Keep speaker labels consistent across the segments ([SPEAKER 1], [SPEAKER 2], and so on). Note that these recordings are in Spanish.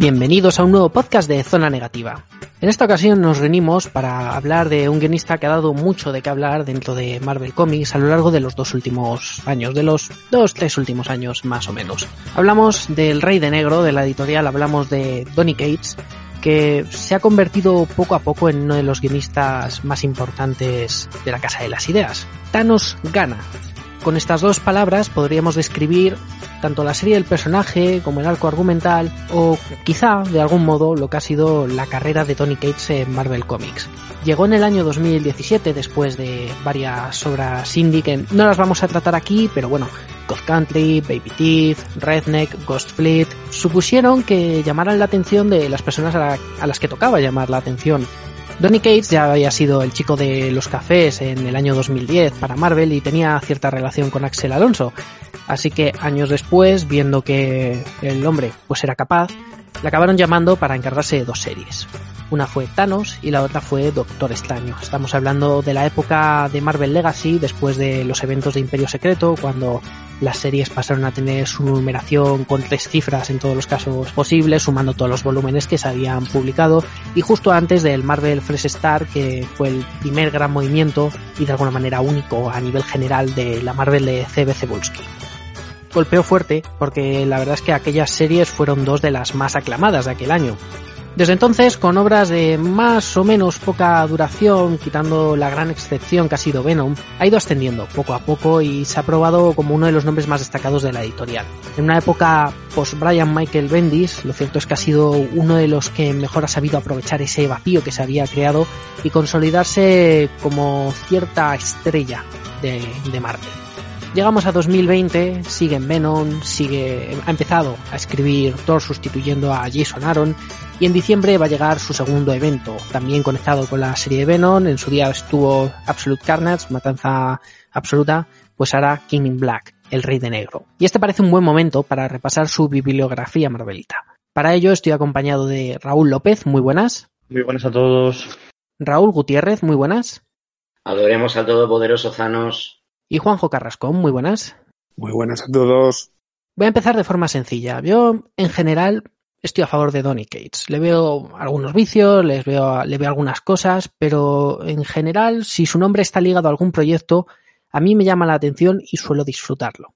[SPEAKER 1] Bienvenidos a un nuevo podcast de Zona Negativa. En esta ocasión nos reunimos para hablar de un guionista que ha dado mucho de qué hablar dentro de Marvel Comics a lo largo de los dos últimos años, de los dos, tres últimos años más o menos. Hablamos del Rey de Negro de la editorial, hablamos de Donny Cates, que se ha convertido poco a poco en uno de los guionistas más importantes de la Casa de las Ideas. Thanos gana. Con estas dos palabras podríamos describir tanto la serie del personaje como el arco argumental o quizá de algún modo lo que ha sido la carrera de Tony Cates en Marvel Comics. Llegó en el año 2017 después de varias obras indie que no las vamos a tratar aquí, pero bueno, God Country, Baby Teeth, Redneck, Ghost Fleet, supusieron que llamaran la atención de las personas a las que tocaba llamar la atención Donny Cates ya había sido el chico de los cafés en el año 2010 para Marvel y tenía cierta relación con Axel Alonso. Así que años después, viendo que el hombre pues era capaz, le acabaron llamando para encargarse de dos series. Una fue Thanos y la otra fue Doctor Extraño. Estamos hablando de la época de Marvel Legacy, después de los eventos de Imperio Secreto, cuando las series pasaron a tener su numeración con tres cifras en todos los casos posibles, sumando todos los volúmenes que se habían publicado, y justo antes del Marvel Fresh Start, que fue el primer gran movimiento y de alguna manera único a nivel general de la Marvel de CB Cebulski golpeó fuerte porque la verdad es que aquellas series fueron dos de las más aclamadas de aquel año. Desde entonces, con obras de más o menos poca duración, quitando la gran excepción que ha sido Venom, ha ido ascendiendo poco a poco y se ha probado como uno de los nombres más destacados de la editorial. En una época post Brian Michael Bendis, lo cierto es que ha sido uno de los que mejor ha sabido aprovechar ese vacío que se había creado y consolidarse como cierta estrella de, de Marvel. Llegamos a 2020, sigue en Venom, sigue, ha empezado a escribir Thor sustituyendo a Jason Aaron y en diciembre va a llegar su segundo evento, también conectado con la serie de Venom, en su día estuvo Absolute Carnage, Matanza Absoluta, pues ahora King in Black, el Rey de Negro. Y este parece un buen momento para repasar su bibliografía marvelita. Para ello estoy acompañado de Raúl López, muy buenas.
[SPEAKER 2] Muy buenas a todos.
[SPEAKER 1] Raúl Gutiérrez, muy buenas.
[SPEAKER 3] Adoremos al Todopoderoso Zanos.
[SPEAKER 1] Y Juanjo Carrascón, muy buenas.
[SPEAKER 4] Muy buenas a todos.
[SPEAKER 1] Voy a empezar de forma sencilla. Yo, en general, estoy a favor de Donny Cates. Le veo algunos vicios, les veo, le veo algunas cosas, pero en general, si su nombre está ligado a algún proyecto, a mí me llama la atención y suelo disfrutarlo.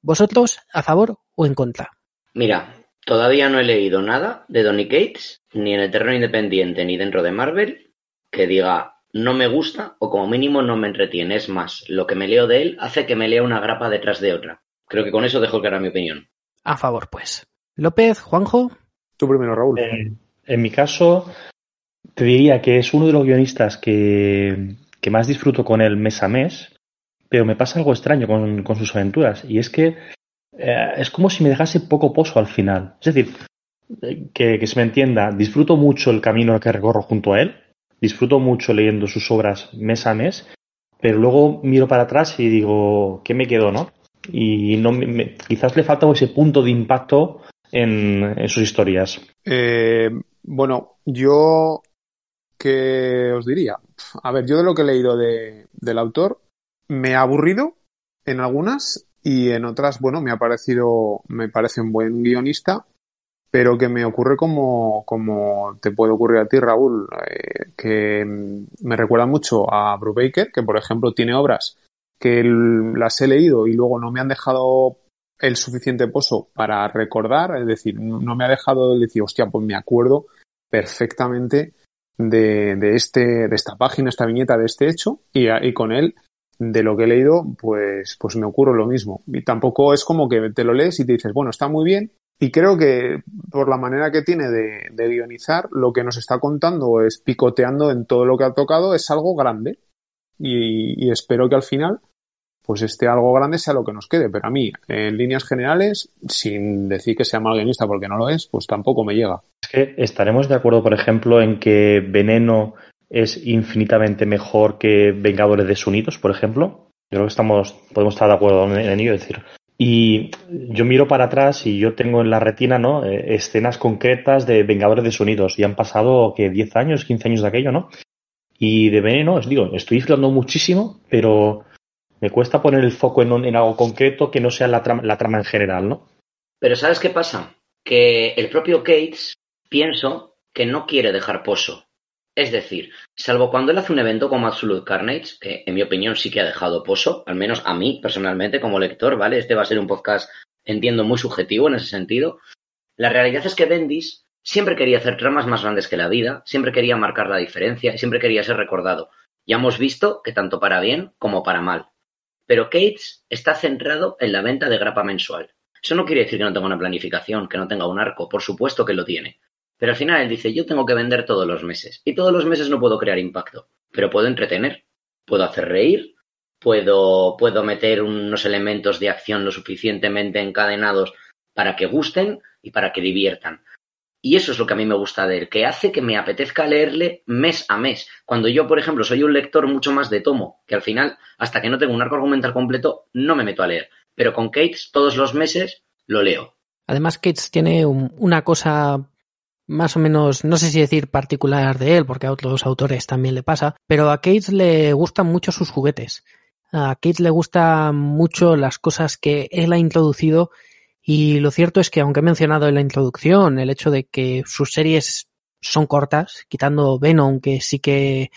[SPEAKER 1] ¿Vosotros, a favor o en contra?
[SPEAKER 3] Mira, todavía no he leído nada de Donny Cates, ni en el terreno independiente, ni dentro de Marvel, que diga no me gusta o como mínimo no me entretiene. Es más, lo que me leo de él hace que me lea una grapa detrás de otra. Creo que con eso dejo clara mi opinión.
[SPEAKER 1] A favor, pues. López, Juanjo.
[SPEAKER 4] Tú primero, Raúl.
[SPEAKER 2] Eh, en mi caso, te diría que es uno de los guionistas que, que más disfruto con él mes a mes, pero me pasa algo extraño con, con sus aventuras, y es que eh, es como si me dejase poco pozo al final. Es decir, que, que se me entienda, disfruto mucho el camino que recorro junto a él, disfruto mucho leyendo sus obras mes a mes, pero luego miro para atrás y digo, ¿qué me quedo, no? Y no me, quizás le falta ese punto de impacto en, en sus historias.
[SPEAKER 4] Eh, bueno, yo, ¿qué os diría? A ver, yo de lo que he leído de, del autor, me ha aburrido en algunas y en otras, bueno, me ha parecido, me parece un buen guionista, pero que me ocurre como, como te puede ocurrir a ti, Raúl, eh, que me recuerda mucho a Brubaker, que por ejemplo tiene obras que las he leído y luego no me han dejado el suficiente pozo para recordar, es decir, no me ha dejado decir, hostia, pues me acuerdo perfectamente de, de, este, de esta página, esta viñeta, de este hecho, y, y con él, de lo que he leído, pues, pues me ocurre lo mismo. Y tampoco es como que te lo lees y te dices, bueno, está muy bien, y creo que por la manera que tiene de, de, guionizar, lo que nos está contando es picoteando en todo lo que ha tocado, es algo grande. Y, espero que al final, pues este algo grande sea lo que nos quede. Pero a mí, en líneas generales, sin decir que sea mal guionista porque no lo es, pues tampoco me llega.
[SPEAKER 2] Es que estaremos de acuerdo, por ejemplo, en que Veneno es infinitamente mejor que Vengadores Desunidos, por ejemplo. Yo creo que estamos, podemos estar de acuerdo en ello, es decir, y yo miro para atrás y yo tengo en la retina, ¿no? Eh, escenas concretas de Vengadores de Sonidos. Y han pasado, que 10 años, 15 años de aquello, ¿no? Y de veneno, os digo, estoy disfrutando muchísimo, pero me cuesta poner el foco en, en algo concreto que no sea la trama, la trama en general, ¿no?
[SPEAKER 3] Pero ¿sabes qué pasa? que el propio Cates, pienso que no quiere dejar pozo. Es decir, salvo cuando él hace un evento como Absolute Carnage, que en mi opinión sí que ha dejado pozo, al menos a mí personalmente como lector, ¿vale? Este va a ser un podcast, entiendo, muy subjetivo en ese sentido. La realidad es que Bendis siempre quería hacer tramas más grandes que la vida, siempre quería marcar la diferencia siempre quería ser recordado. Ya hemos visto que tanto para bien como para mal. Pero Cates está centrado en la venta de grapa mensual. Eso no quiere decir que no tenga una planificación, que no tenga un arco, por supuesto que lo tiene. Pero al final él dice, yo tengo que vender todos los meses. Y todos los meses no puedo crear impacto, pero puedo entretener, puedo hacer reír, puedo, puedo meter unos elementos de acción lo suficientemente encadenados para que gusten y para que diviertan. Y eso es lo que a mí me gusta de él, que hace que me apetezca leerle mes a mes. Cuando yo, por ejemplo, soy un lector mucho más de tomo, que al final, hasta que no tengo un arco argumental completo, no me meto a leer. Pero con Cates, todos los meses, lo leo.
[SPEAKER 1] Además, Cates tiene una cosa más o menos, no sé si decir particular de él, porque a otros autores también le pasa, pero a Cates le gustan mucho sus juguetes. A Cates le gustan mucho las cosas que él ha introducido y lo cierto es que aunque he mencionado en la introducción el hecho de que sus series son cortas, quitando Venom, que sí que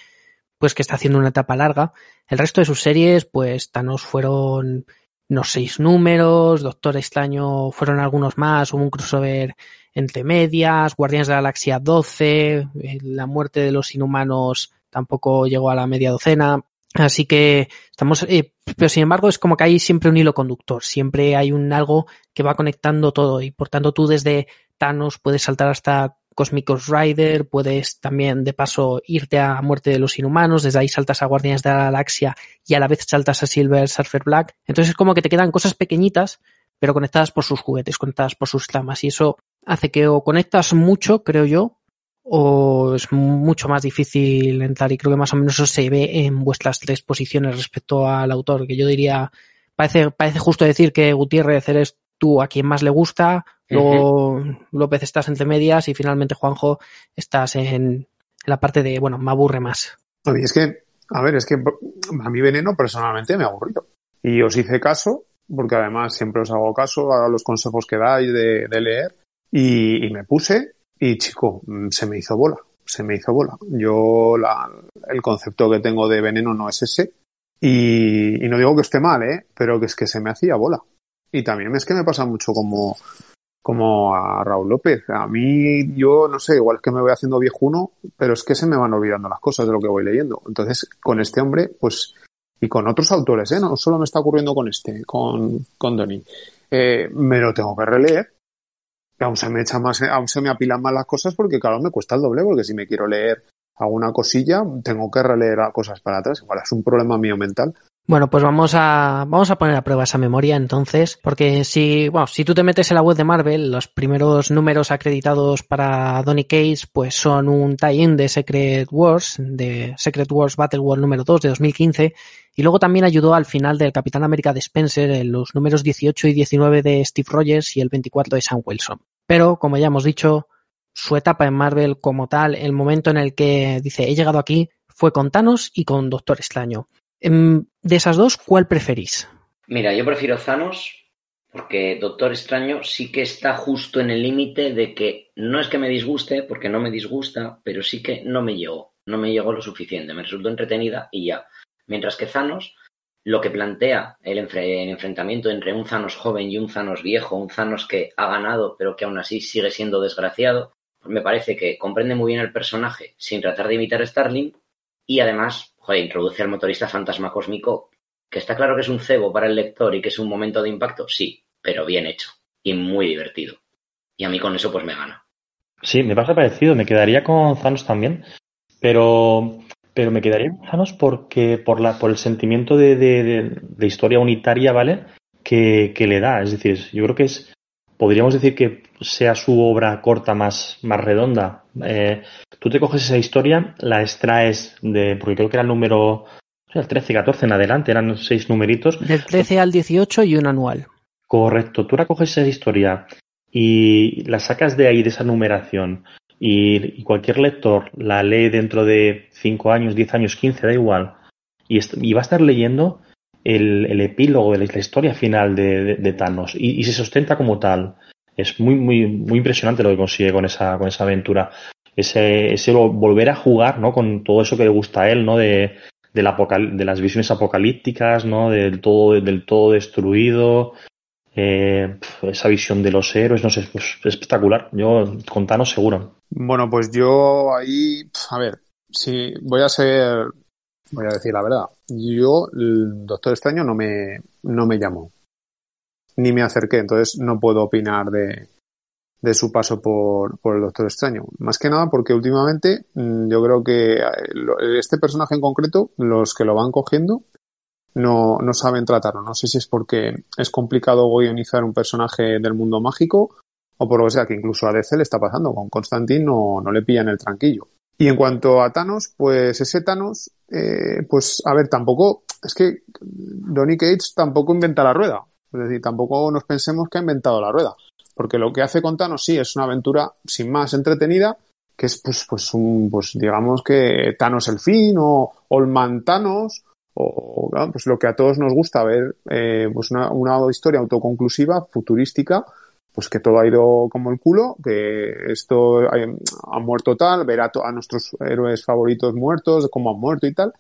[SPEAKER 1] pues que está haciendo una etapa larga, el resto de sus series, pues Thanos fueron unos seis números, Doctor Extraño fueron algunos más, hubo un crossover entre medias, Guardianes de la Galaxia 12, eh, la muerte de los inhumanos tampoco llegó a la media docena. Así que estamos, eh, pero sin embargo es como que hay siempre un hilo conductor, siempre hay un algo que va conectando todo y por tanto tú desde Thanos puedes saltar hasta Cosmicos Rider, puedes también de paso irte a Muerte de los Inhumanos, desde ahí saltas a Guardianes de la Galaxia y a la vez saltas a Silver Surfer Black. Entonces es como que te quedan cosas pequeñitas pero conectadas por sus juguetes, conectadas por sus tramas. Y eso hace que o conectas mucho, creo yo, o es mucho más difícil entrar. Y creo que más o menos eso se ve en vuestras tres posiciones respecto al autor, que yo diría, parece, parece justo decir que Gutiérrez eres tú a quien más le gusta, luego López estás entre medias y finalmente Juanjo estás en la parte de, bueno, me aburre más.
[SPEAKER 4] es que, a ver, es que a mí Veneno personalmente me ha aburrido. Y os hice caso porque además siempre os hago caso a los consejos que dais de, leer, y, me puse y chico, mm, se me hizo bola, se me hizo bola. Yo la, el concepto que tengo de veneno no es ese, y, no digo que esté mal, ¿eh? pero que es que se me hacía bola. Y también es que me pasa mucho como, como a Raúl López. A mí, yo no sé, igual que me voy haciendo viejuno, pero es que se me van olvidando las cosas de lo que voy leyendo. Entonces, con este hombre, pues y con otros autores, ¿eh? no solo me está ocurriendo con este, con, con Donny. Eh, me lo tengo que releer. Aún se me echa más, aún se me apilan más las cosas porque claro me cuesta el doble, porque si me quiero leer alguna cosilla, tengo que releer cosas para atrás. Igual es un problema mío mental.
[SPEAKER 1] Bueno, pues vamos a, vamos a poner a prueba esa memoria entonces, porque si, bueno, si tú te metes en la web de Marvel, los primeros números acreditados para Donny Case, pues son un tie-in de Secret Wars, de Secret Wars Battle World número 2 de 2015, y luego también ayudó al final del Capitán América de Spencer en los números 18 y 19 de Steve Rogers y el 24 de Sam Wilson. Pero, como ya hemos dicho, su etapa en Marvel como tal, el momento en el que dice he llegado aquí, fue con Thanos y con Doctor Extraño. Em, de esas dos, ¿cuál preferís?
[SPEAKER 3] Mira, yo prefiero Thanos porque Doctor Extraño sí que está justo en el límite de que no es que me disguste, porque no me disgusta, pero sí que no me llegó, no me llegó lo suficiente, me resultó entretenida y ya. Mientras que Thanos, lo que plantea el, enfrentamiento entre un Thanos joven y un Thanos viejo, un Thanos que ha ganado pero que aún así sigue siendo desgraciado, pues me parece que comprende muy bien el personaje sin tratar de imitar a Starling y además joder, introduce al motorista fantasma cósmico, que está claro que es un cebo para el lector y que es un momento de impacto, sí, pero bien hecho y muy divertido. Y a mí con eso pues me gana.
[SPEAKER 2] Sí, me pasa parecido, me quedaría con Thanos también, pero, pero me quedaría Thanos porque por, la, por el sentimiento de, de, historia unitaria, ¿vale? Que, que, le da, es decir, yo creo que es, podríamos decir que sea su obra corta más, más redonda, eh, tú te coges esa historia, la extraes de, porque creo que era el número, el 13, 14 en adelante, eran seis numeritos.
[SPEAKER 1] Del 13 al 18 y un anual.
[SPEAKER 2] Correcto, tú la coges esa historia y la sacas de ahí, de esa numeración, y, cualquier lector la lee dentro de 5 años, 10 años, 15, da igual, y, va a estar leyendo el, epílogo de la, historia final de, Thanos, y, se sustenta como tal. es muy, muy, muy impresionante lo que consigue con esa, con esa aventura. Ese, ese volver a jugar, ¿no? Con todo eso que le gusta a él, ¿no? De, de, la de las visiones apocalípticas, ¿no? Del todo, del todo destruido, eh, esa visión de los héroes, no sé, pues espectacular. Yo con Thanos seguro.
[SPEAKER 4] Bueno, pues yo ahí, a ver, si voy a ser, voy a decir la verdad. Yo, el Doctor Extraño no me, no me llamó, ni me acerqué, entonces no puedo opinar de, de su paso por, por el Doctor Extraño. Más que nada porque últimamente mm, yo creo que eh, este personaje en concreto, los que lo van cogiendo, no, no saben tratarlo. No sé si es porque es complicado guionizar un personaje del mundo mágico o por lo que sea, que incluso a DC le está pasando. Con Constantine no, le pillan el tranquillo. Y en cuanto a Thanos, pues ese Thanos, eh, pues a ver, tampoco, es que Donny Cates tampoco inventa la rueda. Es decir, tampoco nos pensemos que ha inventado la rueda. Porque lo que hace con Thanos sí es una aventura sin más entretenida, que es pues, pues un, pues digamos que Thanos el fin o Olman Thanos o pues lo que a todos nos gusta ver, eh, pues una, historia autoconclusiva, futurística, pues que todo ha ido como el culo, que esto ha, muerto tal, ver a, a, nuestros héroes favoritos muertos, cómo han muerto y tal.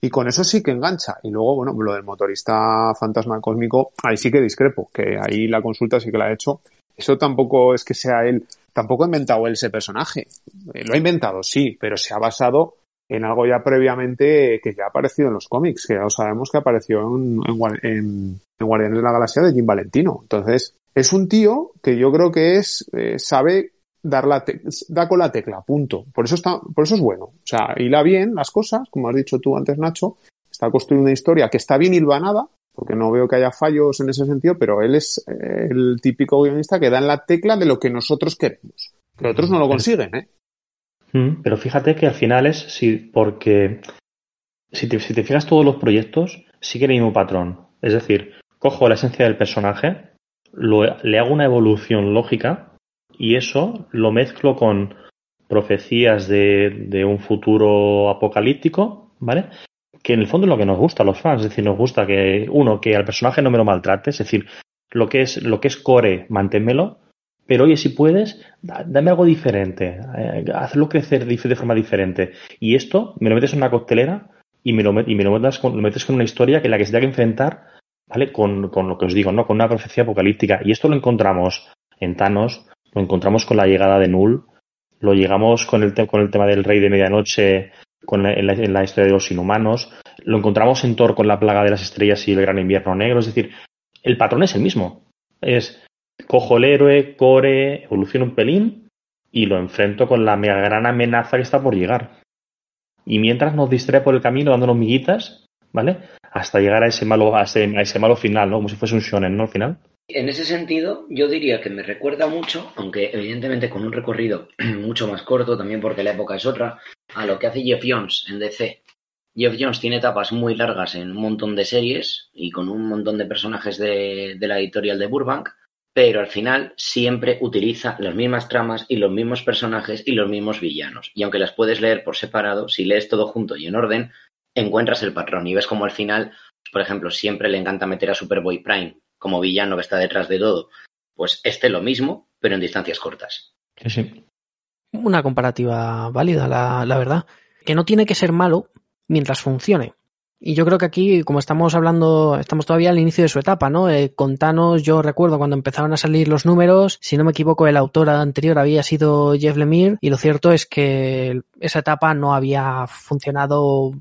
[SPEAKER 4] Y con eso sí que engancha. Y luego, bueno, lo del motorista fantasma cósmico, ahí sí que discrepo, que ahí la consulta sí que la ha hecho. Eso tampoco es que sea él, tampoco ha inventado él ese personaje. Eh, lo ha inventado, sí, pero se ha basado en algo ya previamente que ya ha aparecido en los cómics, que ya lo sabemos que apareció en, en, Guardianes de la Galaxia de Jim Valentino. Entonces, es un tío que yo creo que es, eh, sabe dar la da con la tecla, punto. Por eso está, por eso es bueno. O sea, hila bien las cosas, como has dicho tú antes, Nacho, está construyendo una historia que está bien hilvanada, porque no veo que haya fallos en ese sentido, pero él es eh, el típico guionista que da en la tecla de lo que nosotros queremos. Que otros no lo consiguen, ¿eh?
[SPEAKER 2] Mm, pero fíjate que al final es sí, porque si te, si te fijas todos los proyectos, sigue el mismo patrón. Es decir, cojo la esencia del personaje, le hago una evolución lógica y eso lo mezclo con profecías de, de, un futuro apocalíptico, ¿vale? Que en el fondo es lo que nos gusta a los fans, es decir, nos gusta que, uno, que al personaje no me lo maltrate, es decir, lo que es, lo que es core, manténmelo, pero oye, si puedes, dame algo diferente, eh, hazlo crecer de forma diferente. Y esto me lo metes en una coctelera y me lo, y me lo, metes, con, lo metes con una historia que la que se tenga que enfrentar, ¿vale? Con, con, lo que os digo, ¿no? Con una profecía apocalíptica. Y esto lo encontramos en Thanos, lo encontramos con la llegada de Null, lo llegamos con el, con el tema del Rey de Medianoche, con en, la, en la historia de los inhumanos, lo encontramos en Thor con la plaga de las estrellas y el gran invierno negro. Es decir, el patrón es el mismo. Es cojo el héroe, core, evoluciono un pelín y lo enfrento con la mega gran amenaza que está por llegar. Y mientras nos distrae por el camino dándonos miguitas, ¿vale? Hasta llegar a ese malo, a ese, malo final, ¿no? Como si fuese un shonen, ¿no? Al final.
[SPEAKER 3] En ese sentido, yo diría que me recuerda mucho, aunque evidentemente con un recorrido mucho más corto, también porque la época es otra, a lo que hace Jeff Jones en DC. Jeff Jones tiene etapas muy largas en un montón de series y con un montón de personajes de la editorial de Burbank, pero al final siempre utiliza las mismas tramas y los mismos personajes y los mismos villanos. Y aunque las puedes leer por separado, si lees todo junto y en orden, encuentras el patrón y ves como al final, por ejemplo, siempre le encanta meter a Superboy Prime como villano que está detrás de todo. Pues este lo mismo, pero en distancias cortas.
[SPEAKER 2] Sí, sí.
[SPEAKER 1] Una comparativa válida, la, la verdad. Que no tiene que ser malo mientras funcione. Y yo creo que aquí, como estamos hablando, estamos todavía al inicio de su etapa, ¿no? Eh, contanos, yo recuerdo cuando empezaron a salir los números, si no me equivoco, el autor anterior había sido Jeff Lemire, y lo cierto es que esa etapa no había funcionado,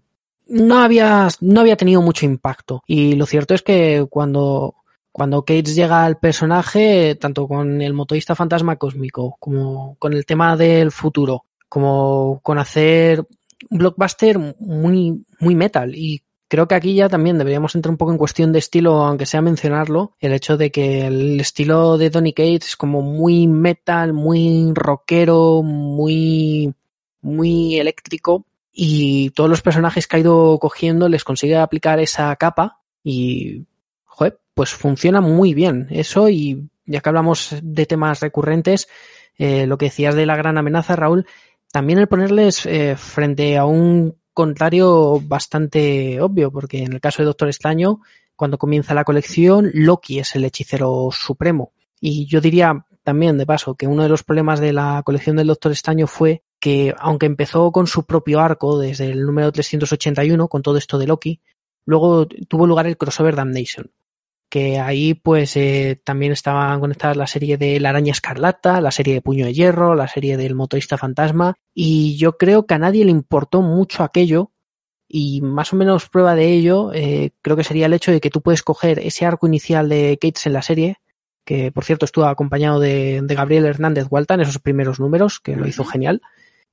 [SPEAKER 1] no había, no había tenido mucho impacto. Y lo cierto es que cuando, cuando Cates llega al personaje, tanto con el motorista fantasma cósmico, como con el tema del futuro, como con hacer blockbuster muy, muy metal y Creo que aquí ya también deberíamos entrar un poco en cuestión de estilo, aunque sea mencionarlo, el hecho de que el estilo de Donny Cates es como muy metal, muy rockero, muy, muy eléctrico y todos los personajes que ha ido cogiendo les consigue aplicar esa capa y, joder, pues funciona muy bien eso. Y ya que hablamos de temas recurrentes, eh, lo que decías de la gran amenaza, Raúl, también el ponerles eh, frente a un contrario bastante obvio, porque en el caso de Doctor Extraño, cuando comienza la colección, Loki es el hechicero supremo. Y yo diría, también, de paso, que uno de los problemas de la colección del Doctor Extraño fue que, aunque empezó con su propio arco desde el número 381, con todo esto de Loki, luego tuvo lugar el crossover Damnation, que ahí pues eh, también estaban conectadas la serie de La Araña Escarlata, la serie de Puño de Hierro, la serie del Motorista Fantasma, y yo creo que a nadie le importó mucho aquello, y más o menos prueba de ello eh, creo que sería el hecho de que tú puedes coger ese arco inicial de Cates en la serie, que por cierto estuvo acompañado de, de Gabriel Hernández Walta en esos primeros números, que lo hizo genial.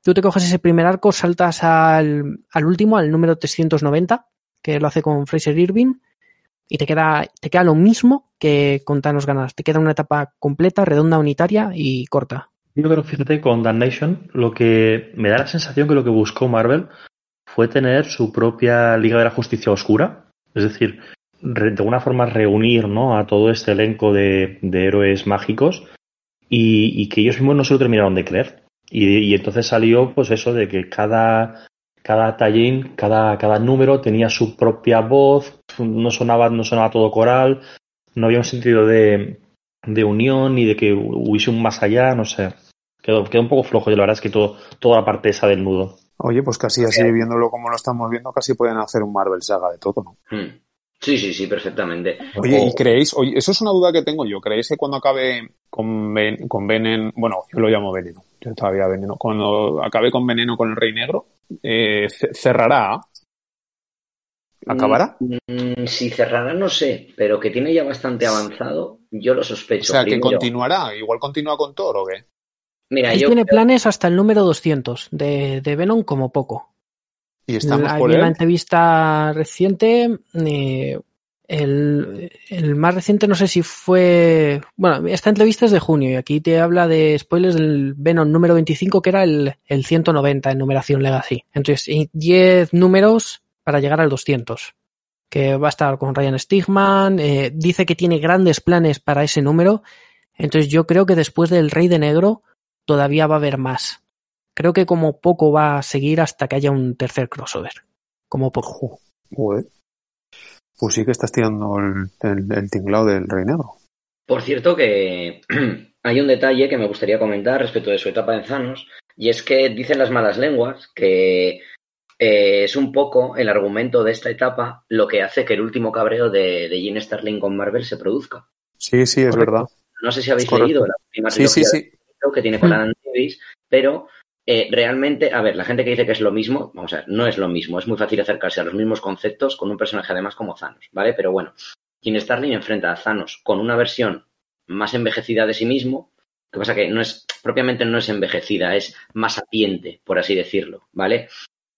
[SPEAKER 1] Tú te coges ese primer arco, saltas al, al último, al número 390, que lo hace con Fraser Irving, y te queda, te queda lo mismo que con Thanos Ganas. Te queda una etapa completa, redonda, unitaria y corta.
[SPEAKER 2] Yo creo, fíjate, con Damnation, lo que me da la sensación que lo que buscó Marvel fue tener su propia Liga de la Justicia Oscura. Es decir, de alguna forma reunir ¿no? a todo este elenco de, de héroes mágicos y, y que ellos mismos no se lo terminaron de creer. Y, y entonces salió pues eso de que cada, cada tallín, cada, cada número tenía su propia voz, no sonaba, no sonaba todo coral, no había un sentido de, de unión ni de que hubiese un más allá, no sé. Quedó, quedó un poco flojo, y la verdad es que todo, toda la parte esa del nudo.
[SPEAKER 4] Oye, pues casi así, viéndolo como lo estamos viendo, casi pueden hacer un Marvel Saga de todo, ¿no?
[SPEAKER 3] Hmm. Sí, sí, sí, perfectamente.
[SPEAKER 4] Oye,
[SPEAKER 3] O-
[SPEAKER 4] ¿y creéis? Oye, eso es una duda que tengo yo. ¿Creéis que cuando acabe con, ven, con Venen, bueno, yo lo llamo Veneno, yo todavía Veneno, cuando acabe con Veneno con el Rey Negro, eh, ce- cerrará? ¿Acabará?
[SPEAKER 3] Mm, si cerrará, no sé, pero que tiene ya bastante avanzado, yo lo
[SPEAKER 4] O
[SPEAKER 3] sospecho.
[SPEAKER 4] sea, que continuará, igual continúa con Thor o qué?
[SPEAKER 3] Mira,
[SPEAKER 1] Él
[SPEAKER 3] yo
[SPEAKER 1] tiene
[SPEAKER 3] creo-
[SPEAKER 1] planes hasta el número 200 de, de Venom como poco.
[SPEAKER 4] Y estamos
[SPEAKER 1] Hay
[SPEAKER 4] por
[SPEAKER 1] una
[SPEAKER 4] él.
[SPEAKER 1] entrevista reciente, eh, el, el más reciente no sé si fue... Bueno, esta entrevista es de junio y aquí te habla de spoilers del Venom número 25 que era el, el 190 en numeración Legacy. Entonces, y 10 números para llegar al 200. Que va a estar con Ryan Stigman, eh, dice que tiene grandes planes para ese número. Entonces yo creo que después del Rey de Negro todavía va a haber más. Creo que como poco va a seguir hasta que haya un tercer crossover. Como poco.
[SPEAKER 4] Joder. Pues sí que estás tirando el, el, el tinglado del Rey Negro.
[SPEAKER 3] Por cierto que hay un detalle que me gustaría comentar respecto de su etapa en Thanos, y es que dicen las malas lenguas que eh, es un poco el argumento de esta etapa lo que hace que el último cabreo de, de Gene Starling con Marvel se produzca.
[SPEAKER 4] Sí, sí, es
[SPEAKER 1] Correcto.
[SPEAKER 4] verdad.
[SPEAKER 3] No sé si habéis
[SPEAKER 4] Correcto.
[SPEAKER 3] leído la última
[SPEAKER 4] Sí,
[SPEAKER 3] que tiene con. Alan Davis, pero eh, realmente, a ver, la gente que dice que es lo mismo, vamos a ver, no es lo mismo, es muy fácil acercarse a los mismos conceptos con un personaje además como Thanos, ¿vale? Pero bueno, Gene Starling enfrenta a Thanos con una versión más envejecida de sí mismo, que pasa que no es, propiamente no es envejecida, es más sapiente, por así decirlo, ¿vale?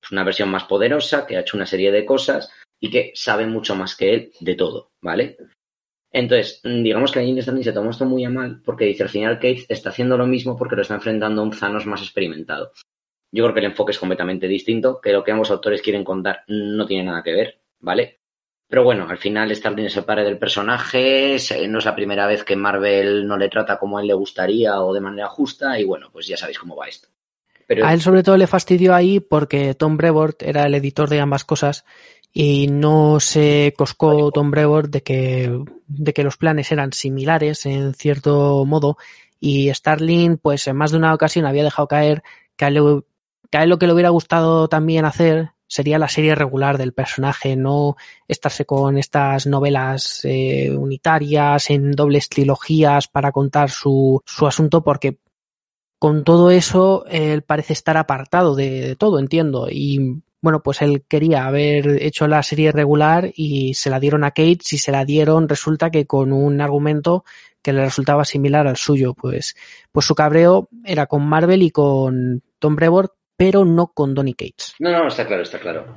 [SPEAKER 3] Es una versión más poderosa, que ha hecho una serie de cosas y que sabe mucho más que él de todo, ¿vale? Entonces, digamos que Gene Starling se tomó esto muy a mal porque dice al final Cage está haciendo lo mismo porque lo está enfrentando a un Thanos más experimentado. Yo creo que el enfoque es completamente distinto, que lo que ambos autores quieren contar no tiene nada que ver, ¿vale? Pero bueno, al final Starling es el padre del personaje, se- no es la primera vez que Marvel no le trata como a él le gustaría o de manera justa y bueno, pues ya sabéis cómo va esto.
[SPEAKER 1] A él sobre todo le fastidió ahí porque Tom Brevoort era el editor de ambas cosas y no se coscó Tom Brevoort de que, de que los planes eran similares en cierto modo y Starling pues en más de una ocasión había dejado caer que a él, que a él lo que le hubiera gustado también hacer sería la serie regular del personaje, no estarse con estas novelas eh, unitarias en dobles trilogías para contar su, su asunto porque con todo eso, él parece estar apartado de, de todo, entiendo. Y bueno, pues él quería haber hecho la serie regular y se la dieron a Kate. Si se la dieron, resulta que con un argumento que le resultaba similar al suyo. Pues, pues su cabreo era con Marvel y con Tom Brevoort, pero no con Donny Cates.
[SPEAKER 3] no, no, está claro, está claro.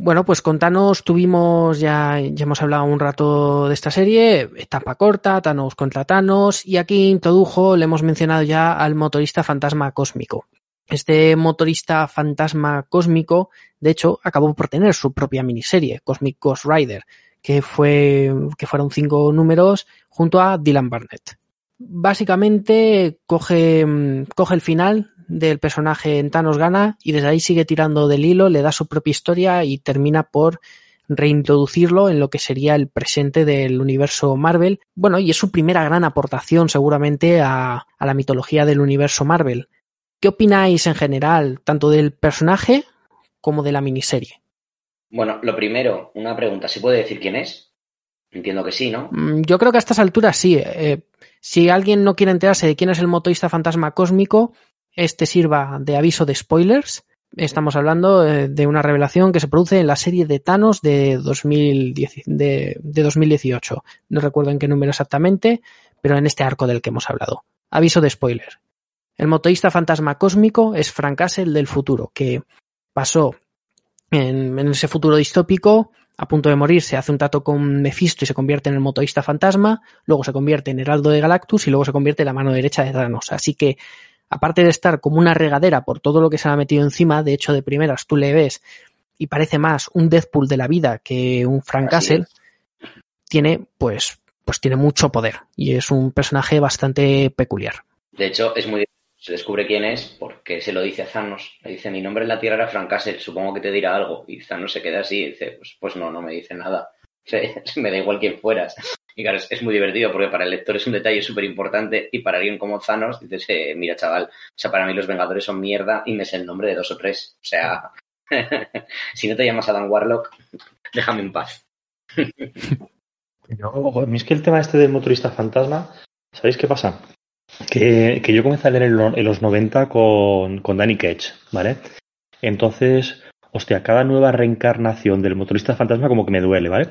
[SPEAKER 1] Bueno, pues con Thanos tuvimos, ya, ya hemos hablado un rato de esta serie, etapa corta, Thanos contra Thanos, y aquí introdujo, le hemos mencionado ya al motorista fantasma cósmico. Este motorista fantasma cósmico, de hecho, acabó por tener su propia miniserie, Cosmic Ghost Rider, que fue, que fueron cinco números junto a Dylan Barnett. Básicamente coge, coge el final del personaje en Thanos gana y desde ahí sigue tirando del hilo, le da su propia historia y termina por reintroducirlo en lo que sería el presente del universo Marvel. Bueno, y es su primera gran aportación seguramente a, a la mitología del universo Marvel. ¿Qué opináis en general, tanto del personaje como de la miniserie?
[SPEAKER 3] Bueno, lo primero, una pregunta. ¿Se puede decir quién es? Entiendo que sí, ¿no?
[SPEAKER 1] Mm, Yo creo que a estas alturas sí. Eh, si alguien no quiere enterarse de quién es el motorista fantasma cósmico, este sirva de aviso de spoilers. Estamos hablando eh, de una revelación que se produce en la serie de Thanos de, 2010, de, de 2018. No recuerdo en qué número exactamente, pero en este arco del que hemos hablado. Aviso de spoiler. El motorista fantasma cósmico es Frank Castle del futuro, que pasó en, en, ese futuro distópico, a punto de morir, se hace un trato con Mephisto y se convierte en el motorista fantasma, luego se convierte en Heraldo de Galactus y luego se convierte en la mano derecha de Thanos. Así que, aparte de estar como una regadera por todo lo que se ha metido encima, de hecho, de primeras tú le ves y parece más un Deadpool de la vida que un Frank Castle, tiene, pues, pues tiene mucho poder y es un personaje bastante peculiar.
[SPEAKER 3] De hecho, es muy se descubre quién es porque se lo dice a Thanos. Le dice, mi nombre en la Tierra era Frank Castle, supongo que te dirá algo. Y Thanos se queda así y dice, pues, pues no, no me dice nada. me da igual quién fueras. Y claro, es, muy divertido porque para el lector es un detalle súper importante y para alguien como Thanos dices, eh, mira chaval, o sea, para mí los Vengadores son mierda y me sé el nombre de dos o tres. O sea, si no te llamas Adam Warlock, déjame en paz.
[SPEAKER 2] Mí es que el tema este del motorista fantasma, ¿sabéis qué pasa? Que, yo comencé a leer en, los 90 con, con, Danny Cage, ¿vale? Entonces, hostia, cada nueva reencarnación del motorista fantasma como que me duele, ¿vale?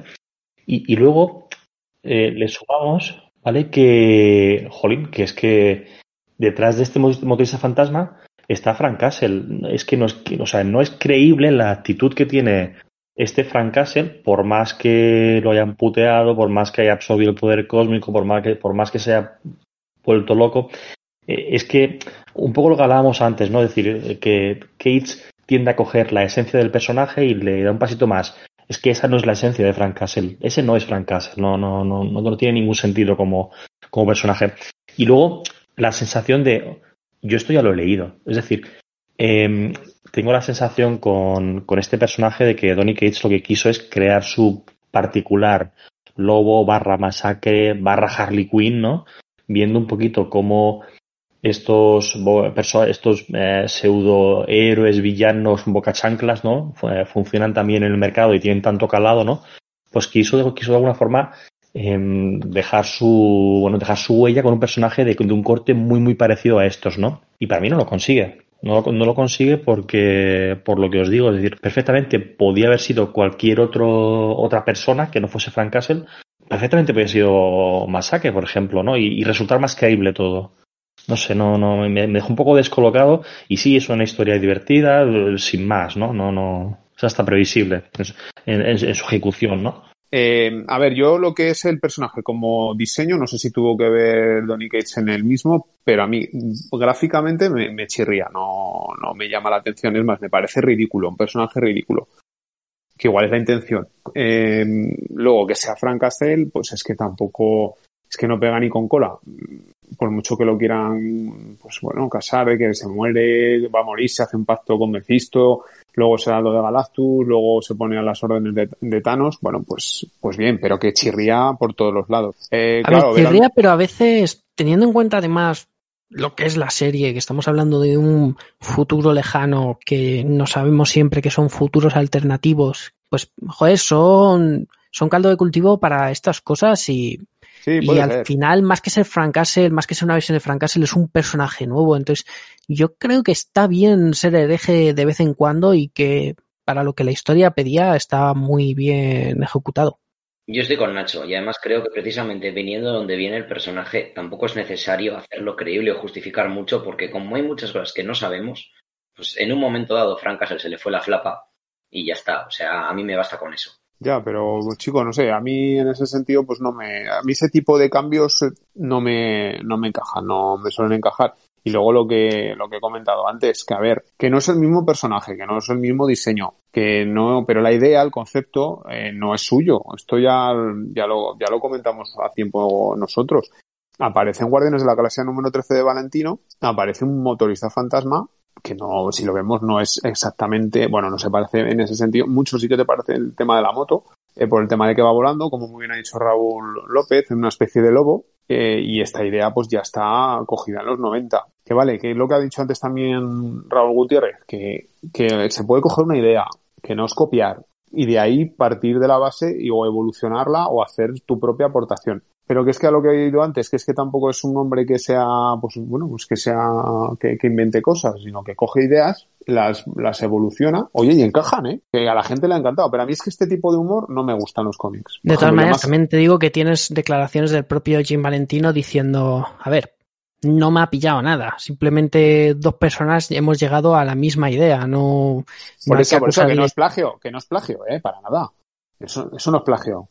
[SPEAKER 2] Y, y luego eh, le sumamos, ¿vale? Que, jolín, que es que detrás de este motorista fantasma está Frank Castle. Es que no es, o sea, no es creíble la actitud que tiene este Frank Castle, por más que lo hayan puteado, por más que haya absorbido el poder cósmico, por más que, por más que sea vuelto loco, eh, es que un poco lo que hablábamos antes, ¿no? Es decir, que Cates tiende a coger la esencia del personaje y le da un pasito más. Es que esa no es la esencia de Frank Castle. Ese no es Frank Castle. No, no, no, no, no tiene ningún sentido como, como personaje. Y luego la sensación de yo esto ya lo he leído. Es decir, eh, tengo la sensación con, con, este personaje de que Donny Cates lo que quiso es crear su particular lobo barra masacre barra Harley Quinn, ¿no? Viendo un poquito cómo estos, estos eh, pseudo héroes, villanos, bocachanclas, ¿no? Funcionan también en el mercado y tienen tanto calado, ¿no? Pues quiso, quiso de alguna forma eh, dejar su, bueno, dejar su huella con un personaje de, de, un corte muy, muy parecido a estos, ¿no? Y para mí no lo consigue. No, no, lo consigue porque, por lo que os digo, es decir, perfectamente podía haber sido cualquier otro, otra persona que no fuese Frank Castle, perfectamente haber sido Masake, por ejemplo, ¿no? Y, resultar más creíble todo no sé, no, no, me, me, dejó un poco descolocado y sí, es una historia divertida, sin más, ¿no? No, no, es hasta previsible en su ejecución, ¿no?
[SPEAKER 4] Eh, a ver, yo lo que es el personaje como diseño, no sé si tuvo que ver Donny Cates en el mismo, pero a mí gráficamente me, me chirría, no, no me llama la atención, es más, me parece ridículo, un personaje ridículo que igual es la intención. Eh, luego, que sea Frank Castle, pues es que tampoco, es que no pega ni con cola por mucho que lo quieran, pues bueno, casar, que se muere, va a morir, se hace un pacto con Mephisto, luego se da lo de Galactus, luego se pone a las órdenes de, de Thanos, bueno, pues, pues bien, pero que chirría por todos los lados. Eh,
[SPEAKER 1] a claro, ver, chirría, pero a veces, teniendo en cuenta además lo que es la serie, que estamos hablando de un futuro lejano, que no sabemos siempre que son futuros alternativos, pues, joder, son, son caldo de cultivo para estas cosas y
[SPEAKER 4] Sí,
[SPEAKER 1] y al
[SPEAKER 4] ser.
[SPEAKER 1] final, más que ser Frank Castle, más que ser una versión de Frank Castle, es un personaje nuevo. Entonces, yo creo que está bien ser hereje de vez en cuando y que para lo que la historia pedía está muy bien ejecutado.
[SPEAKER 3] Yo estoy con Nacho y además creo que precisamente viniendo de donde viene el personaje tampoco es necesario hacerlo creíble o justificar mucho porque como hay muchas cosas que no sabemos, pues en un momento dado Frank Castle se le fue la flapa y ya está. O sea, a mí me basta con eso.
[SPEAKER 4] Ya, pero chico, no sé, a mí en ese sentido, pues no me, a mí ese tipo de cambios no me, no me encajan, no me suelen encajar. Y luego lo que, lo que he comentado antes, que a ver, que no es el mismo personaje, que no es el mismo diseño, que no, pero la idea, el concepto, eh, no es suyo. Esto ya, ya lo, ya lo comentamos a tiempo nosotros. Aparece en Guardianes de la Galaxia número 13 de Valentino, aparece un motorista fantasma que no, si lo vemos, no es exactamente, bueno, no se parece en ese sentido. Mucho sí que te parece el tema de la moto, eh, por el tema de que va volando, como muy bien ha dicho Raúl López, en una especie de lobo, eh, y esta idea pues ya está cogida en los 90. Que vale, que lo que ha dicho antes también Raúl Gutiérrez, que, que se puede coger una idea, que no es copiar, y de ahí partir de la base y o evolucionarla o hacer tu propia aportación. Pero que es que a lo que he oído antes, que es que tampoco es un hombre que sea, pues bueno, pues que sea, que, que invente cosas, sino que coge ideas, las, las evoluciona, oye, y encajan, ¿eh? Que a la gente le ha encantado, pero a mí es que este tipo de humor no me gustan los cómics.
[SPEAKER 1] De todas maneras,
[SPEAKER 4] más-
[SPEAKER 1] también te digo que tienes declaraciones del propio Jim Valentino diciendo, a ver, no me ha pillado nada. Simplemente dos personas hemos llegado a la misma idea. No,
[SPEAKER 4] Por
[SPEAKER 1] no
[SPEAKER 4] eso, por eso, que no es plagio, que no es plagio, ¿eh? Para nada. Eso, eso no es plagio.